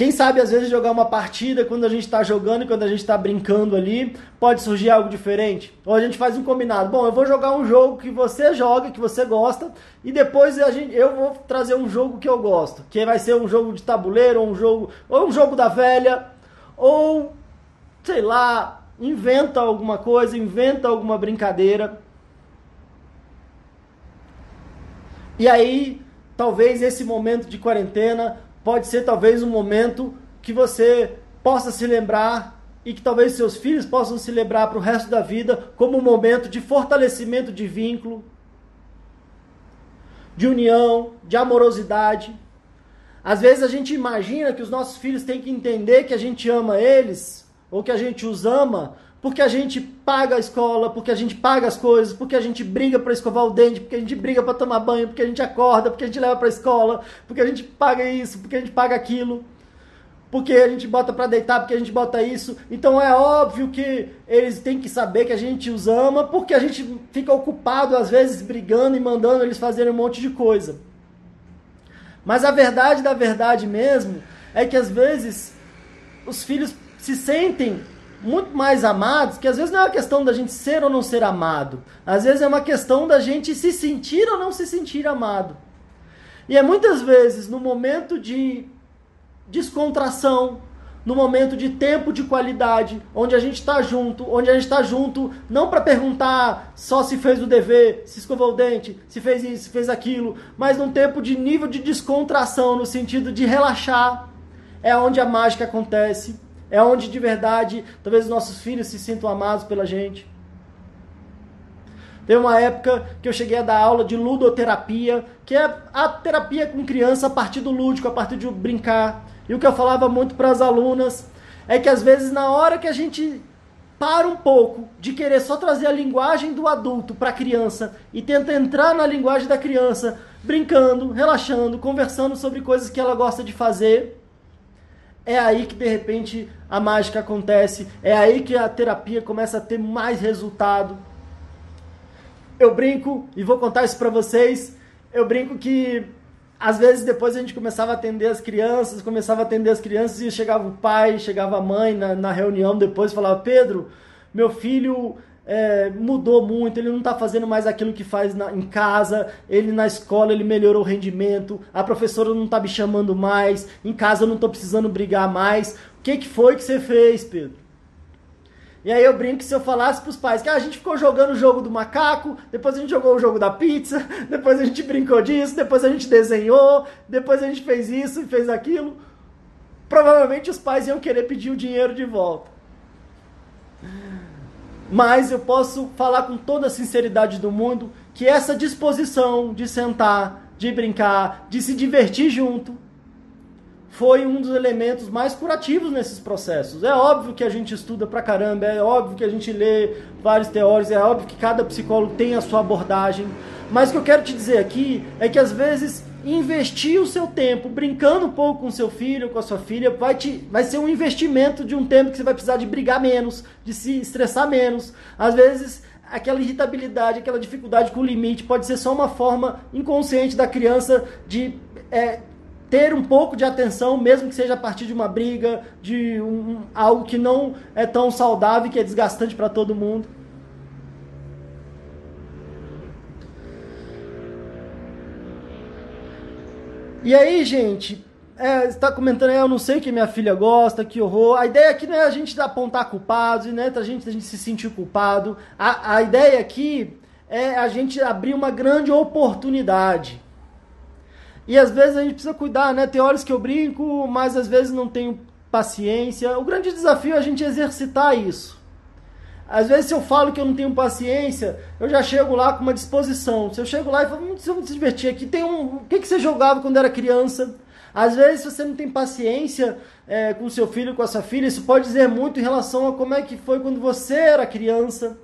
Quem sabe às vezes jogar uma partida quando a gente está jogando e quando a gente está brincando ali, pode surgir algo diferente. Ou a gente faz um combinado. Bom, eu vou jogar um jogo que você joga, que você gosta, e depois a gente, eu vou trazer um jogo que eu gosto, que vai ser um jogo de tabuleiro, ou um jogo, ou um jogo da velha, ou sei lá, inventa alguma coisa, inventa alguma brincadeira. E aí, talvez esse momento de quarentena pode ser talvez um momento que você possa se lembrar e que talvez seus filhos possam se lembrar para o resto da vida como um momento de fortalecimento de vínculo, de união, de amorosidade. Às vezes a gente imagina que os nossos filhos têm que entender que a gente ama eles ou que a gente os ama porque a gente paga a escola, porque a gente paga as coisas, porque a gente briga para escovar o dente, porque a gente briga para tomar banho, porque a gente acorda, porque a gente leva para a escola, porque a gente paga isso, porque a gente paga aquilo, porque a gente bota para deitar, porque a gente bota isso. Então é óbvio que eles têm que saber que a gente os ama, porque a gente fica ocupado às vezes brigando e mandando eles fazerem um monte de coisa. Mas a verdade da verdade mesmo é que às vezes os filhos se sentem muito mais amados, que às vezes não é uma questão da gente ser ou não ser amado. Às vezes é uma questão da gente se sentir ou não se sentir amado. E é muitas vezes no momento de descontração, no momento de tempo de qualidade, onde a gente está junto, onde a gente está junto não para perguntar só se fez o dever, se escovou o dente, se fez isso, se fez aquilo, mas num tempo de nível de descontração, no sentido de relaxar, é onde a mágica acontece é onde de verdade talvez os nossos filhos se sintam amados pela gente. Teve uma época que eu cheguei a dar aula de ludoterapia, que é a terapia com criança a partir do lúdico, a partir de brincar. E o que eu falava muito para as alunas é que às vezes na hora que a gente para um pouco de querer só trazer a linguagem do adulto para a criança e tenta entrar na linguagem da criança, brincando, relaxando, conversando sobre coisas que ela gosta de fazer, é aí que de repente a mágica acontece, é aí que a terapia começa a ter mais resultado. Eu brinco e vou contar isso para vocês. Eu brinco que às vezes depois a gente começava a atender as crianças, começava a atender as crianças e chegava o pai, chegava a mãe na, na reunião depois e falava: Pedro, meu filho é, mudou muito, ele não está fazendo mais aquilo que faz na, em casa, ele na escola ele melhorou o rendimento, a professora não está me chamando mais, em casa eu não estou precisando brigar mais. O que, que foi que você fez, Pedro? E aí eu brinco que se eu falasse para os pais que ah, a gente ficou jogando o jogo do macaco, depois a gente jogou o jogo da pizza, depois a gente brincou disso, depois a gente desenhou, depois a gente fez isso e fez aquilo, provavelmente os pais iam querer pedir o dinheiro de volta. Mas eu posso falar com toda a sinceridade do mundo que essa disposição de sentar, de brincar, de se divertir junto, foi um dos elementos mais curativos nesses processos. É óbvio que a gente estuda pra caramba, é óbvio que a gente lê vários teóricos, é óbvio que cada psicólogo tem a sua abordagem. Mas o que eu quero te dizer aqui é que às vezes investir o seu tempo brincando um pouco com seu filho, com a sua filha, vai, te, vai ser um investimento de um tempo que você vai precisar de brigar menos, de se estressar menos. Às vezes, aquela irritabilidade, aquela dificuldade com o limite pode ser só uma forma inconsciente da criança de é, ter um pouco de atenção, mesmo que seja a partir de uma briga, de um, algo que não é tão saudável, que é desgastante para todo mundo. E aí, gente, é, está comentando, eu não sei que minha filha gosta, que horror. A ideia aqui não é a gente apontar culpados, né? A gente, a gente se sentir culpado. A, a ideia aqui é a gente abrir uma grande oportunidade. E às vezes a gente precisa cuidar, né? Tem horas que eu brinco, mas às vezes não tenho paciência. O grande desafio é a gente exercitar isso. Às vezes, se eu falo que eu não tenho paciência, eu já chego lá com uma disposição. Se eu chego lá e falo, hum, se divertir aqui, tem um. O que, que você jogava quando era criança? Às vezes, se você não tem paciência é, com seu filho, com a sua filha, isso pode dizer muito em relação a como é que foi quando você era criança.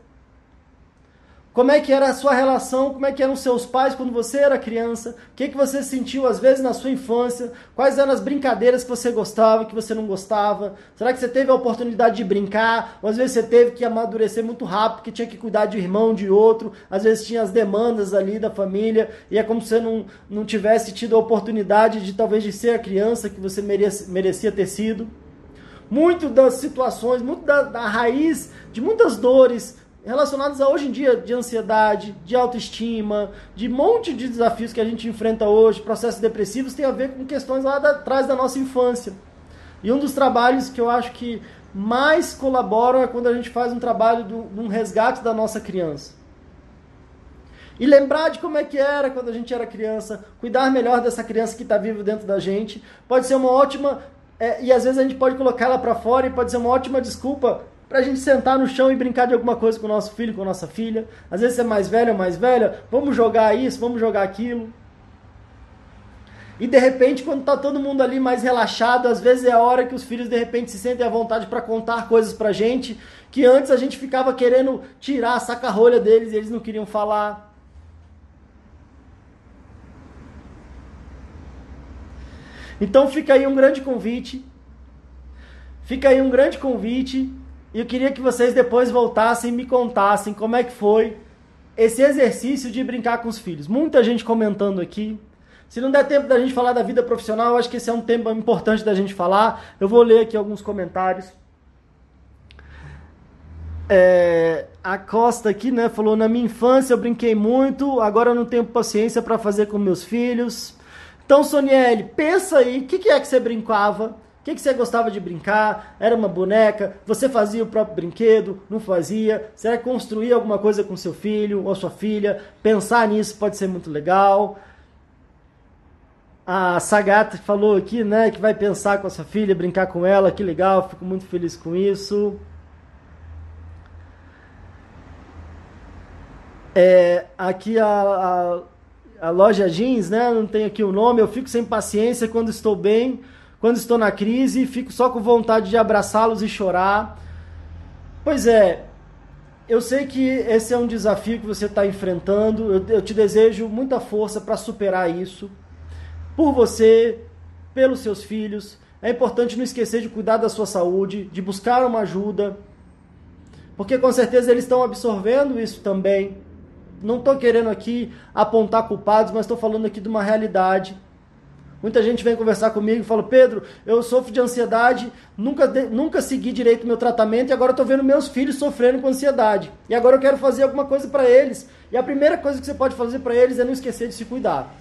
Como é que era a sua relação? Como é que eram seus pais quando você era criança? O que, que você sentiu às vezes na sua infância? Quais eram as brincadeiras que você gostava, que você não gostava? Será que você teve a oportunidade de brincar? Ou às vezes você teve que amadurecer muito rápido, que tinha que cuidar de um irmão, de outro? Às vezes tinha as demandas ali da família e é como se você não, não tivesse tido a oportunidade de talvez de ser a criança que você merecia, merecia ter sido. Muito das situações, muito da, da raiz de muitas dores relacionados a hoje em dia de ansiedade, de autoestima, de monte de desafios que a gente enfrenta hoje, processos depressivos, tem a ver com questões lá da, atrás da nossa infância. E um dos trabalhos que eu acho que mais colaboram é quando a gente faz um trabalho de um resgate da nossa criança. E lembrar de como é que era quando a gente era criança, cuidar melhor dessa criança que está viva dentro da gente, pode ser uma ótima. É, e às vezes a gente pode colocar ela para fora e pode ser uma ótima desculpa pra gente sentar no chão e brincar de alguma coisa com o nosso filho, com a nossa filha. Às vezes é mais velho ou mais velha, vamos jogar isso, vamos jogar aquilo. E de repente, quando tá todo mundo ali mais relaxado, às vezes é a hora que os filhos de repente se sentem à vontade para contar coisas pra gente, que antes a gente ficava querendo tirar a saca-rolha deles e eles não queriam falar. Então fica aí um grande convite. Fica aí um grande convite e eu queria que vocês depois voltassem e me contassem como é que foi esse exercício de brincar com os filhos. Muita gente comentando aqui. Se não der tempo da gente falar da vida profissional, eu acho que esse é um tema importante da gente falar. Eu vou ler aqui alguns comentários. É, a Costa aqui, né, falou: na minha infância eu brinquei muito, agora eu não tenho paciência para fazer com meus filhos. Então, Sonielle, pensa aí, o que, que é que você brincava? Que, que você gostava de brincar? Era uma boneca? Você fazia o próprio brinquedo? Não fazia? Será que construir alguma coisa com seu filho ou sua filha? Pensar nisso pode ser muito legal. A Sagata falou aqui, né, que vai pensar com a sua filha, brincar com ela, que legal, fico muito feliz com isso. É, aqui a, a, a, loja jeans, né, não tem aqui o nome, eu fico sem paciência quando estou bem, quando estou na crise, fico só com vontade de abraçá-los e chorar. Pois é, eu sei que esse é um desafio que você está enfrentando. Eu, eu te desejo muita força para superar isso. Por você, pelos seus filhos. É importante não esquecer de cuidar da sua saúde, de buscar uma ajuda. Porque com certeza eles estão absorvendo isso também. Não estou querendo aqui apontar culpados, mas estou falando aqui de uma realidade. Muita gente vem conversar comigo e fala: Pedro, eu sofro de ansiedade, nunca, nunca segui direito o meu tratamento e agora estou vendo meus filhos sofrendo com ansiedade. E agora eu quero fazer alguma coisa para eles. E a primeira coisa que você pode fazer para eles é não esquecer de se cuidar.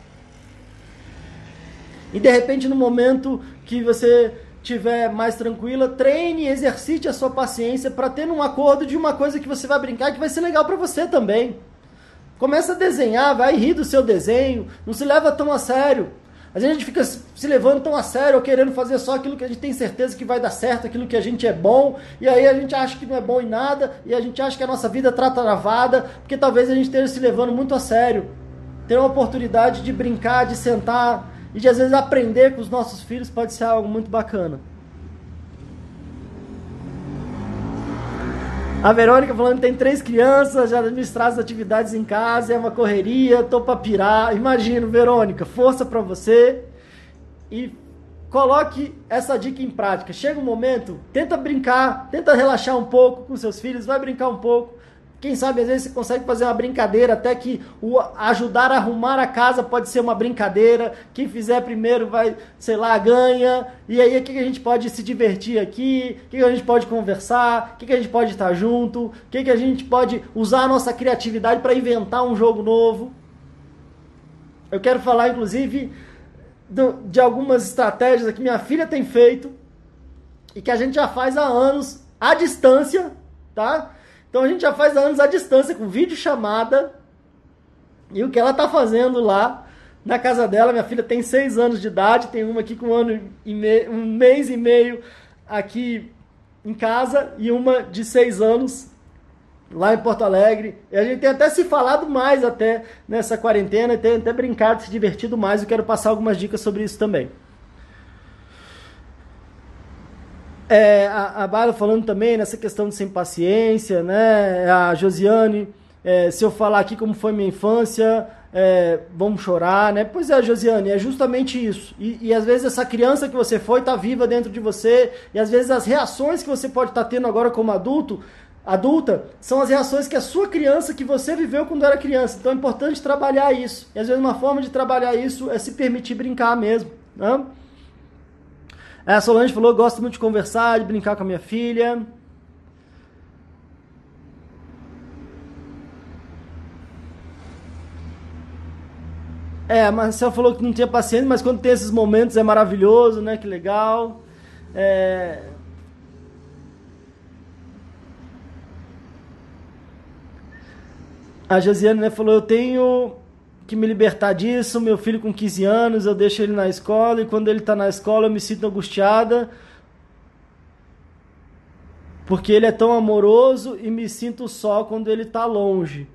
E de repente, no momento que você estiver mais tranquila, treine exercite a sua paciência para ter um acordo de uma coisa que você vai brincar que vai ser legal para você também. Começa a desenhar, vai rir do seu desenho, não se leva tão a sério. Às vezes a gente fica se levando tão a sério ou querendo fazer só aquilo que a gente tem certeza que vai dar certo, aquilo que a gente é bom, e aí a gente acha que não é bom em nada, e a gente acha que a nossa vida está travada, porque talvez a gente esteja se levando muito a sério. Ter uma oportunidade de brincar, de sentar e de às vezes aprender com os nossos filhos pode ser algo muito bacana. A Verônica falando que tem três crianças, já administrar as atividades em casa, é uma correria, tô pra pirar. Imagino, Verônica, força para você e coloque essa dica em prática. Chega um momento, tenta brincar, tenta relaxar um pouco com seus filhos, vai brincar um pouco. Quem sabe às vezes você consegue fazer uma brincadeira, até que o ajudar a arrumar a casa pode ser uma brincadeira. Quem fizer primeiro vai, sei lá, ganha. E aí o que, a gente pode se divertir aqui? O que, a gente pode conversar? O que, a gente pode estar junto? O que, a gente pode usar a nossa criatividade para inventar um jogo novo? Eu quero falar, inclusive, de algumas estratégias que minha filha tem feito e que a gente já faz há anos à distância, tá? Então a gente já faz anos à distância, com vídeo chamada, E o que ela está fazendo lá na casa dela, minha filha tem seis anos de idade, tem uma aqui com um, ano e meio, um mês e meio aqui em casa e uma de seis anos lá em Porto Alegre. E a gente tem até se falado mais até nessa quarentena, tem até brincado, se divertido mais. Eu quero passar algumas dicas sobre isso também. É, a, a Bárbara falando também nessa questão de sem paciência, né? A Josiane, é, se eu falar aqui como foi minha infância, é, vamos chorar, né? Pois é, Josiane, é justamente isso. E, e, às vezes essa criança que você foi está viva dentro de você, e às vezes as reações que você pode estar tá tendo agora como adulto, adulta, são as reações que a sua criança, que você viveu quando era criança. Então é importante trabalhar isso. E às vezes uma forma de trabalhar isso é se permitir brincar mesmo, né? A Solange falou: gosto muito de conversar, de brincar com a minha filha. É, a Marcel falou que não tinha paciência, mas quando tem esses momentos é maravilhoso, né? Que legal. É... A Josiane né, falou: Eu tenho que me libertar disso. Meu filho com 15 anos, eu deixo ele na escola e quando ele está na escola eu me sinto angustiada porque ele é tão amoroso e me sinto só quando ele está longe.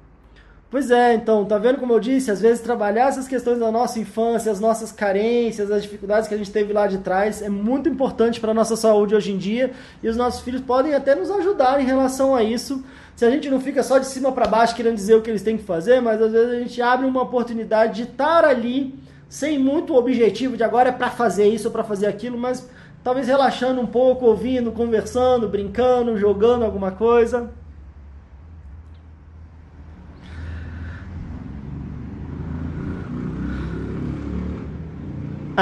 Pois é, então, tá vendo como eu disse? Às vezes trabalhar essas questões da nossa infância, as nossas carências, as dificuldades que a gente teve lá de trás é muito importante para a nossa saúde hoje em dia e os nossos filhos podem até nos ajudar em relação a isso se a gente não fica só de cima para baixo querendo dizer o que eles têm que fazer, mas às vezes a gente abre uma oportunidade de estar ali sem muito objetivo de agora é para fazer isso ou para fazer aquilo, mas talvez relaxando um pouco, ouvindo, conversando, brincando, jogando alguma coisa.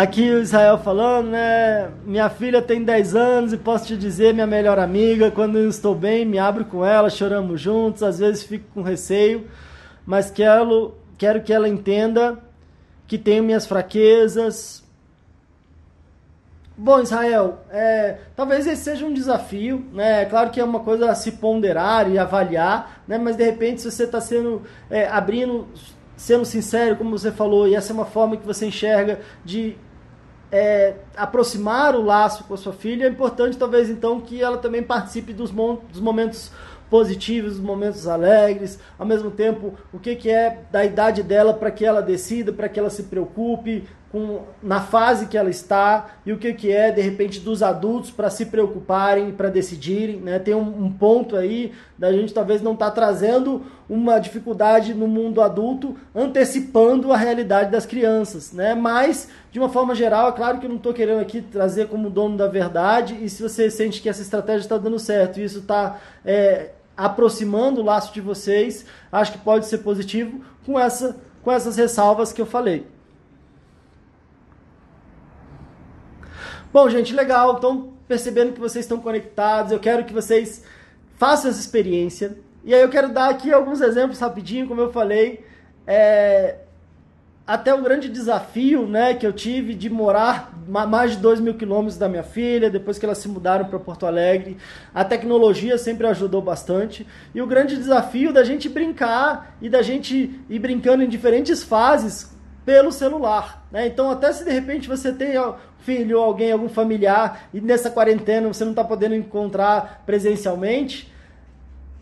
Aqui o Israel falando, né? Minha filha tem 10 anos e posso te dizer, minha melhor amiga, quando eu estou bem, me abro com ela, choramos juntos, às vezes fico com receio, mas quero, quero que ela entenda que tenho minhas fraquezas. Bom, Israel, é, talvez esse seja um desafio, né? É claro que é uma coisa a se ponderar e avaliar, né? Mas de repente, se você está sendo é, abrindo sendo sincero, como você falou, e essa é uma forma que você enxerga de é, aproximar o laço com a sua filha, é importante talvez então que ela também participe dos, dos momentos positivos, dos momentos alegres, ao mesmo tempo o que, que é da idade dela para que ela decida, para que ela se preocupe, com, na fase que ela está e o que, que é, de repente, dos adultos para se preocuparem, para decidirem. Né? Tem um, um, ponto aí da gente talvez não estar tá trazendo uma dificuldade no mundo adulto, antecipando a realidade das crianças. Né? Mas, de uma forma geral, é claro que eu não estou querendo aqui trazer como dono da verdade, e se você sente que essa estratégia está dando certo e isso está. É, aproximando o laço de vocês, acho que pode ser positivo com, essa, com essas ressalvas que eu falei. Bom, gente, legal. Então, percebendo que vocês estão conectados, eu quero que vocês façam essa experiência. E aí eu quero dar aqui alguns exemplos rapidinho, como eu falei. É, até o grande desafio né, que eu tive de morar mais de 2 mil quilômetros da minha filha, depois que elas se mudaram para Porto Alegre. A tecnologia sempre ajudou bastante. E o grande desafio da gente brincar e da gente ir brincando em diferentes fases pelo celular. Né? Então, até se de repente você tem filho, alguém, algum familiar, e nessa quarentena você não está podendo encontrar presencialmente,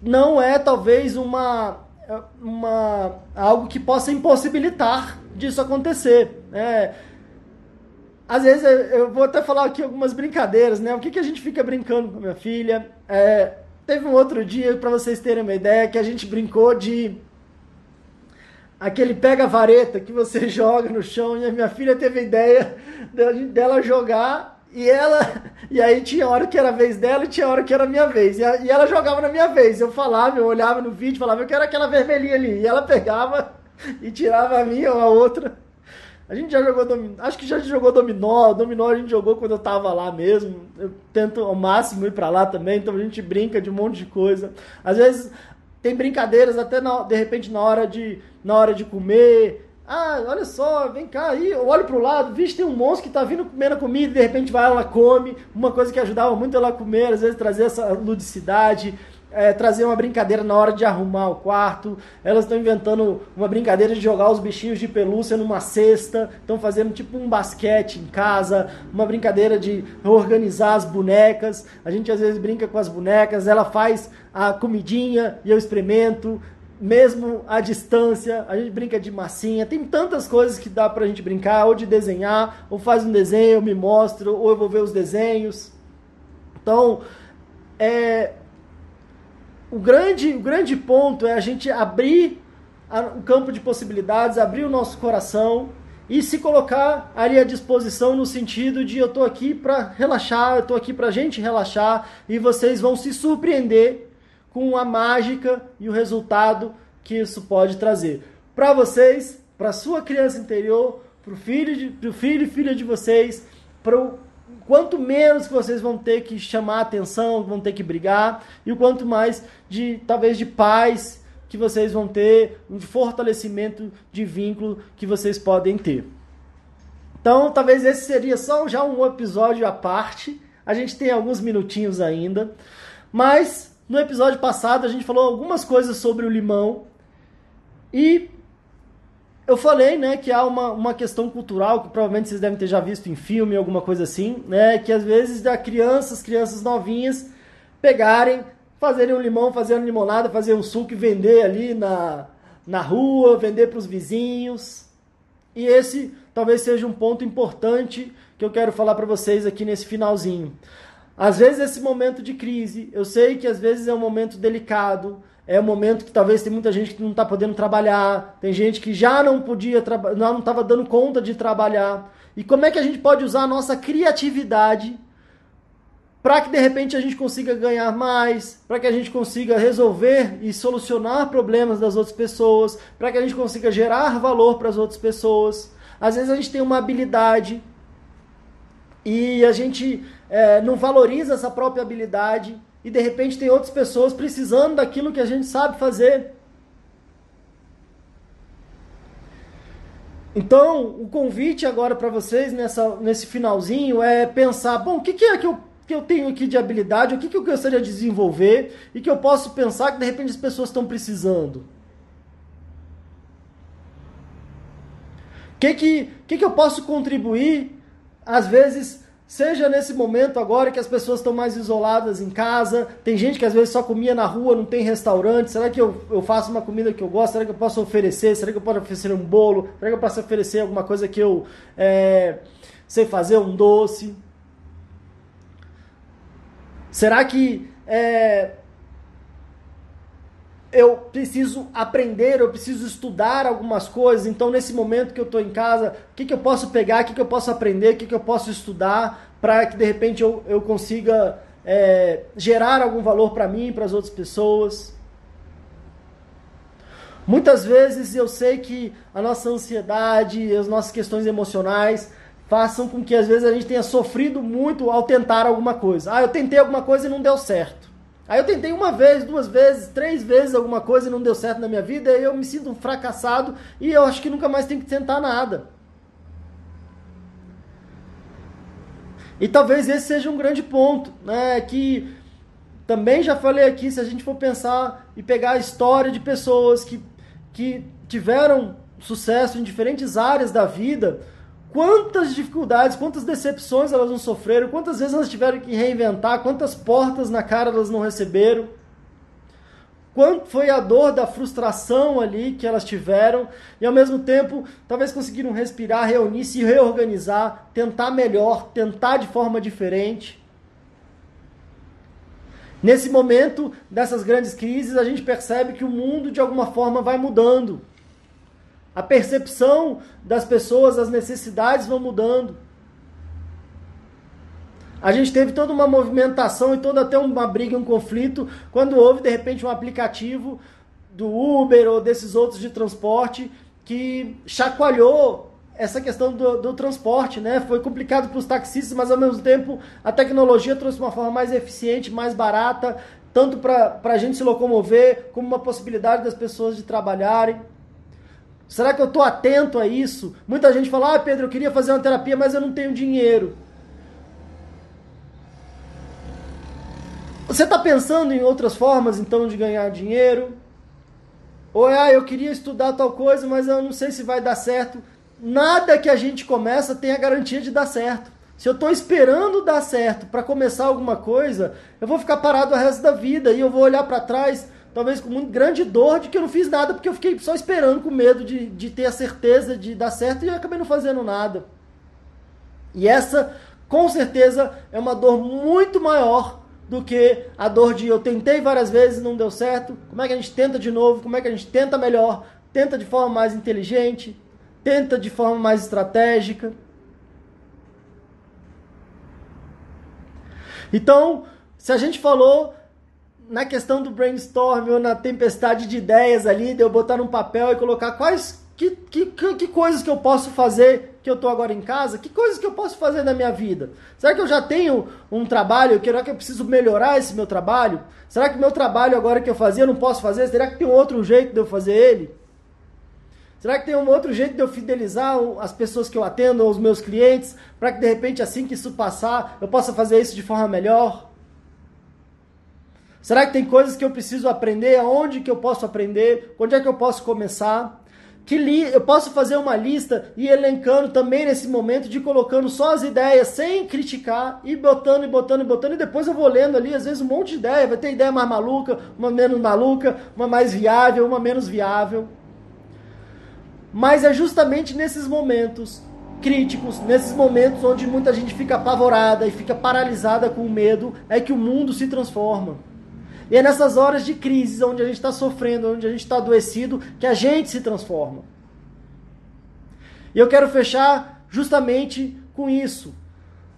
não é talvez uma, uma algo que possa impossibilitar disso acontecer. Né? Às vezes eu vou até falar aqui algumas brincadeiras, né? O que, que a gente fica brincando com a minha filha? É, teve um outro dia, para vocês terem uma ideia, que a gente brincou de aquele pega-vareta que você joga no chão. E a minha filha teve a ideia dela jogar e ela. E aí tinha hora que era a vez dela e tinha hora que era a minha vez. E, a, e ela jogava na minha vez. Eu falava, eu olhava no vídeo, falava, eu quero aquela vermelhinha ali. E ela pegava e tirava a minha ou a outra. A gente já jogou dominó, acho que já jogou dominó, dominó a gente jogou quando eu tava lá mesmo. Eu tento ao máximo ir para lá também, então a gente brinca de um monte de coisa. Às vezes tem brincadeiras até na, de repente na hora de na hora de comer. Ah, olha só, vem cá aí, eu olho pro lado, vixe, tem um monstro que tá vindo comendo comida e de repente vai ela come. Uma coisa que ajudava muito ela a comer, às vezes trazer essa ludicidade, é, trazer uma brincadeira na hora de arrumar o quarto, elas estão inventando uma brincadeira de jogar os bichinhos de pelúcia numa cesta, estão fazendo tipo um basquete em casa, uma brincadeira de organizar as bonecas. A gente às vezes brinca com as bonecas, ela faz a comidinha e eu experimento, mesmo à distância, a gente brinca de massinha, tem tantas coisas que dá pra gente brincar, ou de desenhar, ou faz um desenho, eu me mostro, ou eu vou ver os desenhos. Então, é, o grande, o grande ponto é a gente abrir a, o campo de possibilidades, abrir o nosso coração e se colocar ali à disposição no sentido de eu estou aqui para relaxar, eu estou aqui para a gente relaxar e vocês vão se surpreender com a mágica e o resultado que isso pode trazer. Para vocês, para sua criança interior, para o filho, filho e filha de vocês, para o quanto menos que vocês vão ter que chamar atenção, vão ter que brigar, e o quanto mais de talvez de paz que vocês vão ter, um fortalecimento de vínculo que vocês podem ter. Então, talvez esse seria só já um episódio à parte. A gente tem alguns minutinhos ainda, mas no episódio passado a gente falou algumas coisas sobre o limão e eu falei, né, que há uma, uma questão cultural que provavelmente vocês devem ter já visto em filme, alguma coisa assim, né, que às vezes da crianças, crianças novinhas, pegarem, fazerem um limão, fazerem limonada, fazer um suco e vender ali na, na rua, vender para os vizinhos. E esse talvez seja um ponto importante que eu quero falar para vocês aqui nesse finalzinho. Às vezes esse momento de crise, eu sei que às vezes é um momento delicado, é um momento que talvez tem muita gente que não está podendo trabalhar, tem gente que já não podia, não estava dando conta de trabalhar. E como é que a gente pode usar a nossa criatividade para que de repente a gente consiga ganhar mais, para que a gente consiga resolver e solucionar problemas das outras pessoas, para que a gente consiga gerar valor para as outras pessoas. Às vezes a gente tem uma habilidade e a gente é, não valoriza essa própria habilidade e de repente tem outras pessoas precisando daquilo que a gente sabe fazer. Então, o convite agora para vocês nessa, nesse finalzinho é pensar: bom, o que, que é que eu, que eu tenho aqui de habilidade, o que, que eu gostaria de desenvolver e que eu posso pensar que de repente as pessoas estão precisando? O que, que, que, que eu posso contribuir, às vezes, Seja nesse momento agora que as pessoas estão mais isoladas em casa, tem gente que às vezes só comia na rua, não tem restaurante. Será que eu, eu faço uma comida que eu gosto? Será que eu posso oferecer? Será que eu posso oferecer um bolo? Será que eu posso oferecer alguma coisa que eu é, sei fazer, um doce? Será que é, eu preciso aprender, eu preciso estudar algumas coisas. Então, nesse momento que eu estou em casa, o que, que eu posso pegar, o que, que eu posso aprender, o que, que eu posso estudar para que de repente eu, eu consiga é, gerar algum valor para mim para as outras pessoas. Muitas vezes eu sei que a nossa ansiedade, as nossas questões emocionais façam com que às vezes a gente tenha sofrido muito ao tentar alguma coisa. Ah, eu tentei alguma coisa e não deu certo. Aí eu tentei uma vez, duas vezes, três vezes alguma coisa e não deu certo na minha vida, e eu me sinto um fracassado e eu acho que nunca mais tenho que tentar nada. E talvez esse seja um grande ponto, né? Que também já falei aqui, se a gente for pensar e pegar a história de pessoas que, que tiveram sucesso em diferentes áreas da vida, quantas dificuldades, quantas decepções elas não sofreram, quantas vezes elas tiveram que reinventar, quantas portas na cara elas não receberam, quanto foi a dor da frustração ali que elas tiveram, e ao mesmo tempo, talvez conseguiram respirar, reunir, se reorganizar, tentar melhor, tentar de forma diferente. Nesse momento dessas grandes crises, a gente percebe que o mundo de alguma forma vai mudando. A percepção das pessoas, as necessidades vão mudando. A gente teve toda uma movimentação e toda até uma briga, um conflito, quando houve de repente um aplicativo do Uber ou desses outros de transporte que chacoalhou essa questão do, do transporte, né? Foi complicado para os taxistas, mas ao mesmo tempo a tecnologia trouxe uma forma mais eficiente, mais barata, tanto para a gente se locomover, como uma possibilidade das pessoas de trabalharem. Será que eu estou atento a isso? Muita gente fala, ah, Pedro, eu queria fazer uma terapia, mas eu não tenho dinheiro. Você está pensando em outras formas então de ganhar dinheiro? Ou ah, eu queria estudar tal coisa, mas eu não sei se vai dar certo. Nada que a gente começa tem a garantia de dar certo. Se eu estou esperando dar certo para começar alguma coisa, eu vou ficar parado o resto da vida e eu vou olhar para trás, talvez com muito grande dor de que eu não fiz nada porque eu fiquei só esperando com medo de, de ter a certeza de dar certo e acabei não fazendo nada. E essa, com certeza, é uma dor muito maior do que a dor de eu tentei várias vezes, não deu certo. Como é que a gente tenta de novo? Como é que a gente tenta melhor? Tenta de forma mais inteligente, tenta de forma mais estratégica. Então, se a gente falou na questão do brainstorm ou na tempestade de ideias ali, de eu botar num papel e colocar quais que, que, que, coisas que eu posso fazer que eu estou agora em casa? Que coisas que eu posso fazer na minha vida? Será que eu já tenho um trabalho? Será que eu preciso melhorar esse meu trabalho? Será que meu trabalho agora que eu fazia eu não posso fazer? Será que tem outro jeito de eu fazer ele? Será que tem um outro jeito de eu fidelizar as pessoas que eu atendo, os meus clientes, para que de repente assim que isso passar, eu possa fazer isso de forma melhor? Será que tem coisas que eu preciso aprender? Aonde que eu posso aprender? Onde é que eu posso começar? que li, eu posso fazer uma lista e elencando também nesse momento de colocando só as ideias sem criticar e botando e botando e botando e depois eu vou lendo ali às vezes um monte de ideia, vai ter ideia mais maluca, uma menos maluca, uma mais viável, uma menos viável. Mas é justamente nesses momentos críticos, nesses momentos onde muita gente fica apavorada e fica paralisada com medo, é que o mundo se transforma. E é nessas horas de crise, onde a gente está sofrendo, onde a gente está adoecido, que a gente se transforma. E eu quero fechar justamente com isso.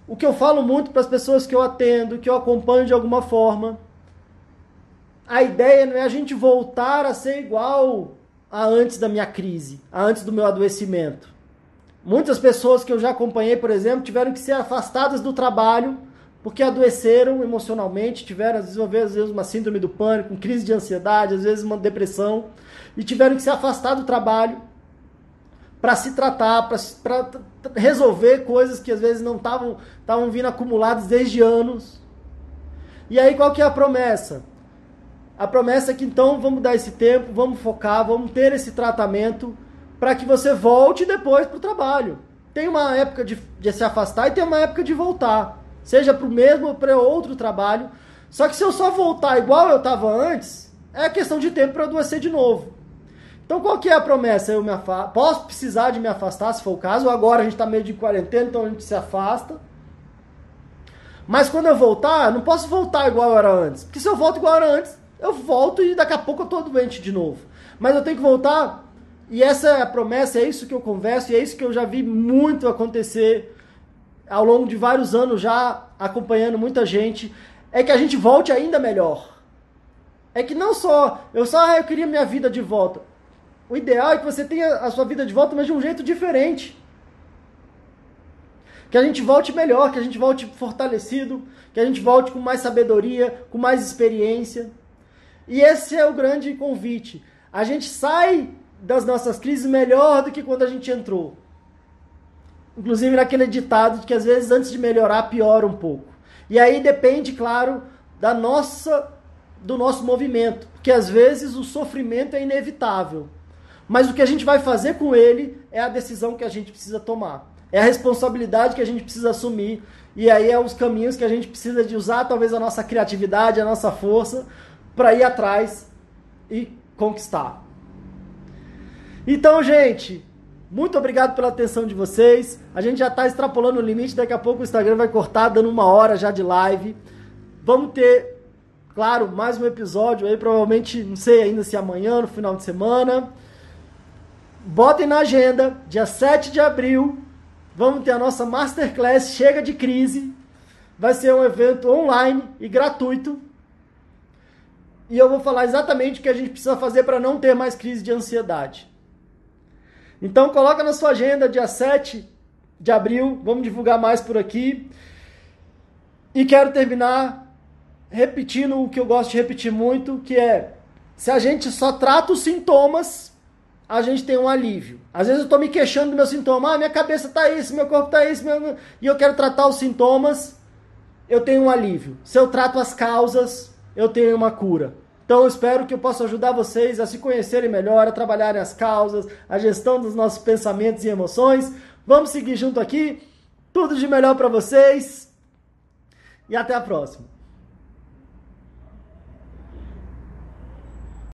O que eu falo muito para as pessoas que eu atendo, que eu acompanho de alguma forma, a ideia não é a gente voltar a ser igual a antes da minha crise, a antes do meu adoecimento. Muitas pessoas que eu já acompanhei, por exemplo, tiveram que ser afastadas do trabalho porque adoeceram emocionalmente, tiveram às vezes, uma síndrome do pânico, uma crise de ansiedade, às vezes uma depressão, e tiveram que se afastar do trabalho para se tratar, para resolver coisas que às vezes não estavam estavam vindo acumuladas desde anos. E aí qual que é a promessa? A promessa é que então vamos dar esse tempo, vamos focar, vamos ter esse tratamento para que você volte depois para o trabalho. Tem uma época de, de se afastar e tem uma época de voltar seja para o mesmo ou para outro trabalho. Só que se eu só voltar igual eu estava antes, é questão de tempo para eu adoecer de novo. Então qual que é a promessa? Eu me posso precisar de me afastar se for o caso, agora a gente está meio de quarentena, então a gente se afasta. Mas quando eu voltar, não posso voltar igual eu era antes. Porque se eu volto igual eu era antes, eu volto e daqui a pouco eu estou doente de novo. Mas eu tenho que voltar, e essa é a promessa, é isso que eu converso, e é isso que eu já vi muito acontecer ao longo de vários anos já acompanhando muita gente, é que a gente volte ainda melhor. É que não só, eu só, ah, eu queria minha vida de volta. O ideal é que você tenha a sua vida de volta, mas de um jeito diferente. Que a gente volte melhor, que a gente volte fortalecido, que a gente volte com mais sabedoria, com mais experiência. E esse é o grande convite. A gente sai das nossas crises melhor do que quando a gente entrou. Inclusive naquele ditado de que às vezes antes de melhorar piora um pouco. E aí depende, claro, da nossa do nosso movimento, porque às vezes o sofrimento é inevitável. Mas o que a gente vai fazer com ele é a decisão que a gente precisa tomar. É a responsabilidade que a gente precisa assumir. E aí é os caminhos que a gente precisa de usar, talvez a nossa criatividade, a nossa força, para ir atrás e conquistar. Então, gente, muito obrigado pela atenção de vocês. A gente já está extrapolando o limite, daqui a pouco o Instagram vai cortar, dando uma hora já de live. Vamos ter, claro, mais um episódio aí, provavelmente, não sei ainda se amanhã, no final de semana. Botem na agenda, dia 7 de abril, vamos ter a nossa Masterclass Chega de Crise. Vai ser um evento online e gratuito. E eu vou falar exatamente o que a gente precisa fazer para não ter mais crise de ansiedade. Então coloca na sua agenda dia 7 de abril, vamos divulgar mais por aqui. E quero terminar repetindo o que eu gosto de repetir muito, que é se a gente só trata os sintomas, a gente tem um alívio. Às vezes eu estou me queixando do meu sintoma, ah, minha cabeça está isso, meu corpo está isso, meu... e eu quero tratar os sintomas, eu tenho um alívio. Se eu trato as causas, eu tenho uma cura. Então espero que eu possa ajudar vocês a se conhecerem melhor, a trabalharem as causas, a gestão dos nossos pensamentos e emoções. Vamos seguir junto aqui. Tudo de melhor para vocês e até a próxima.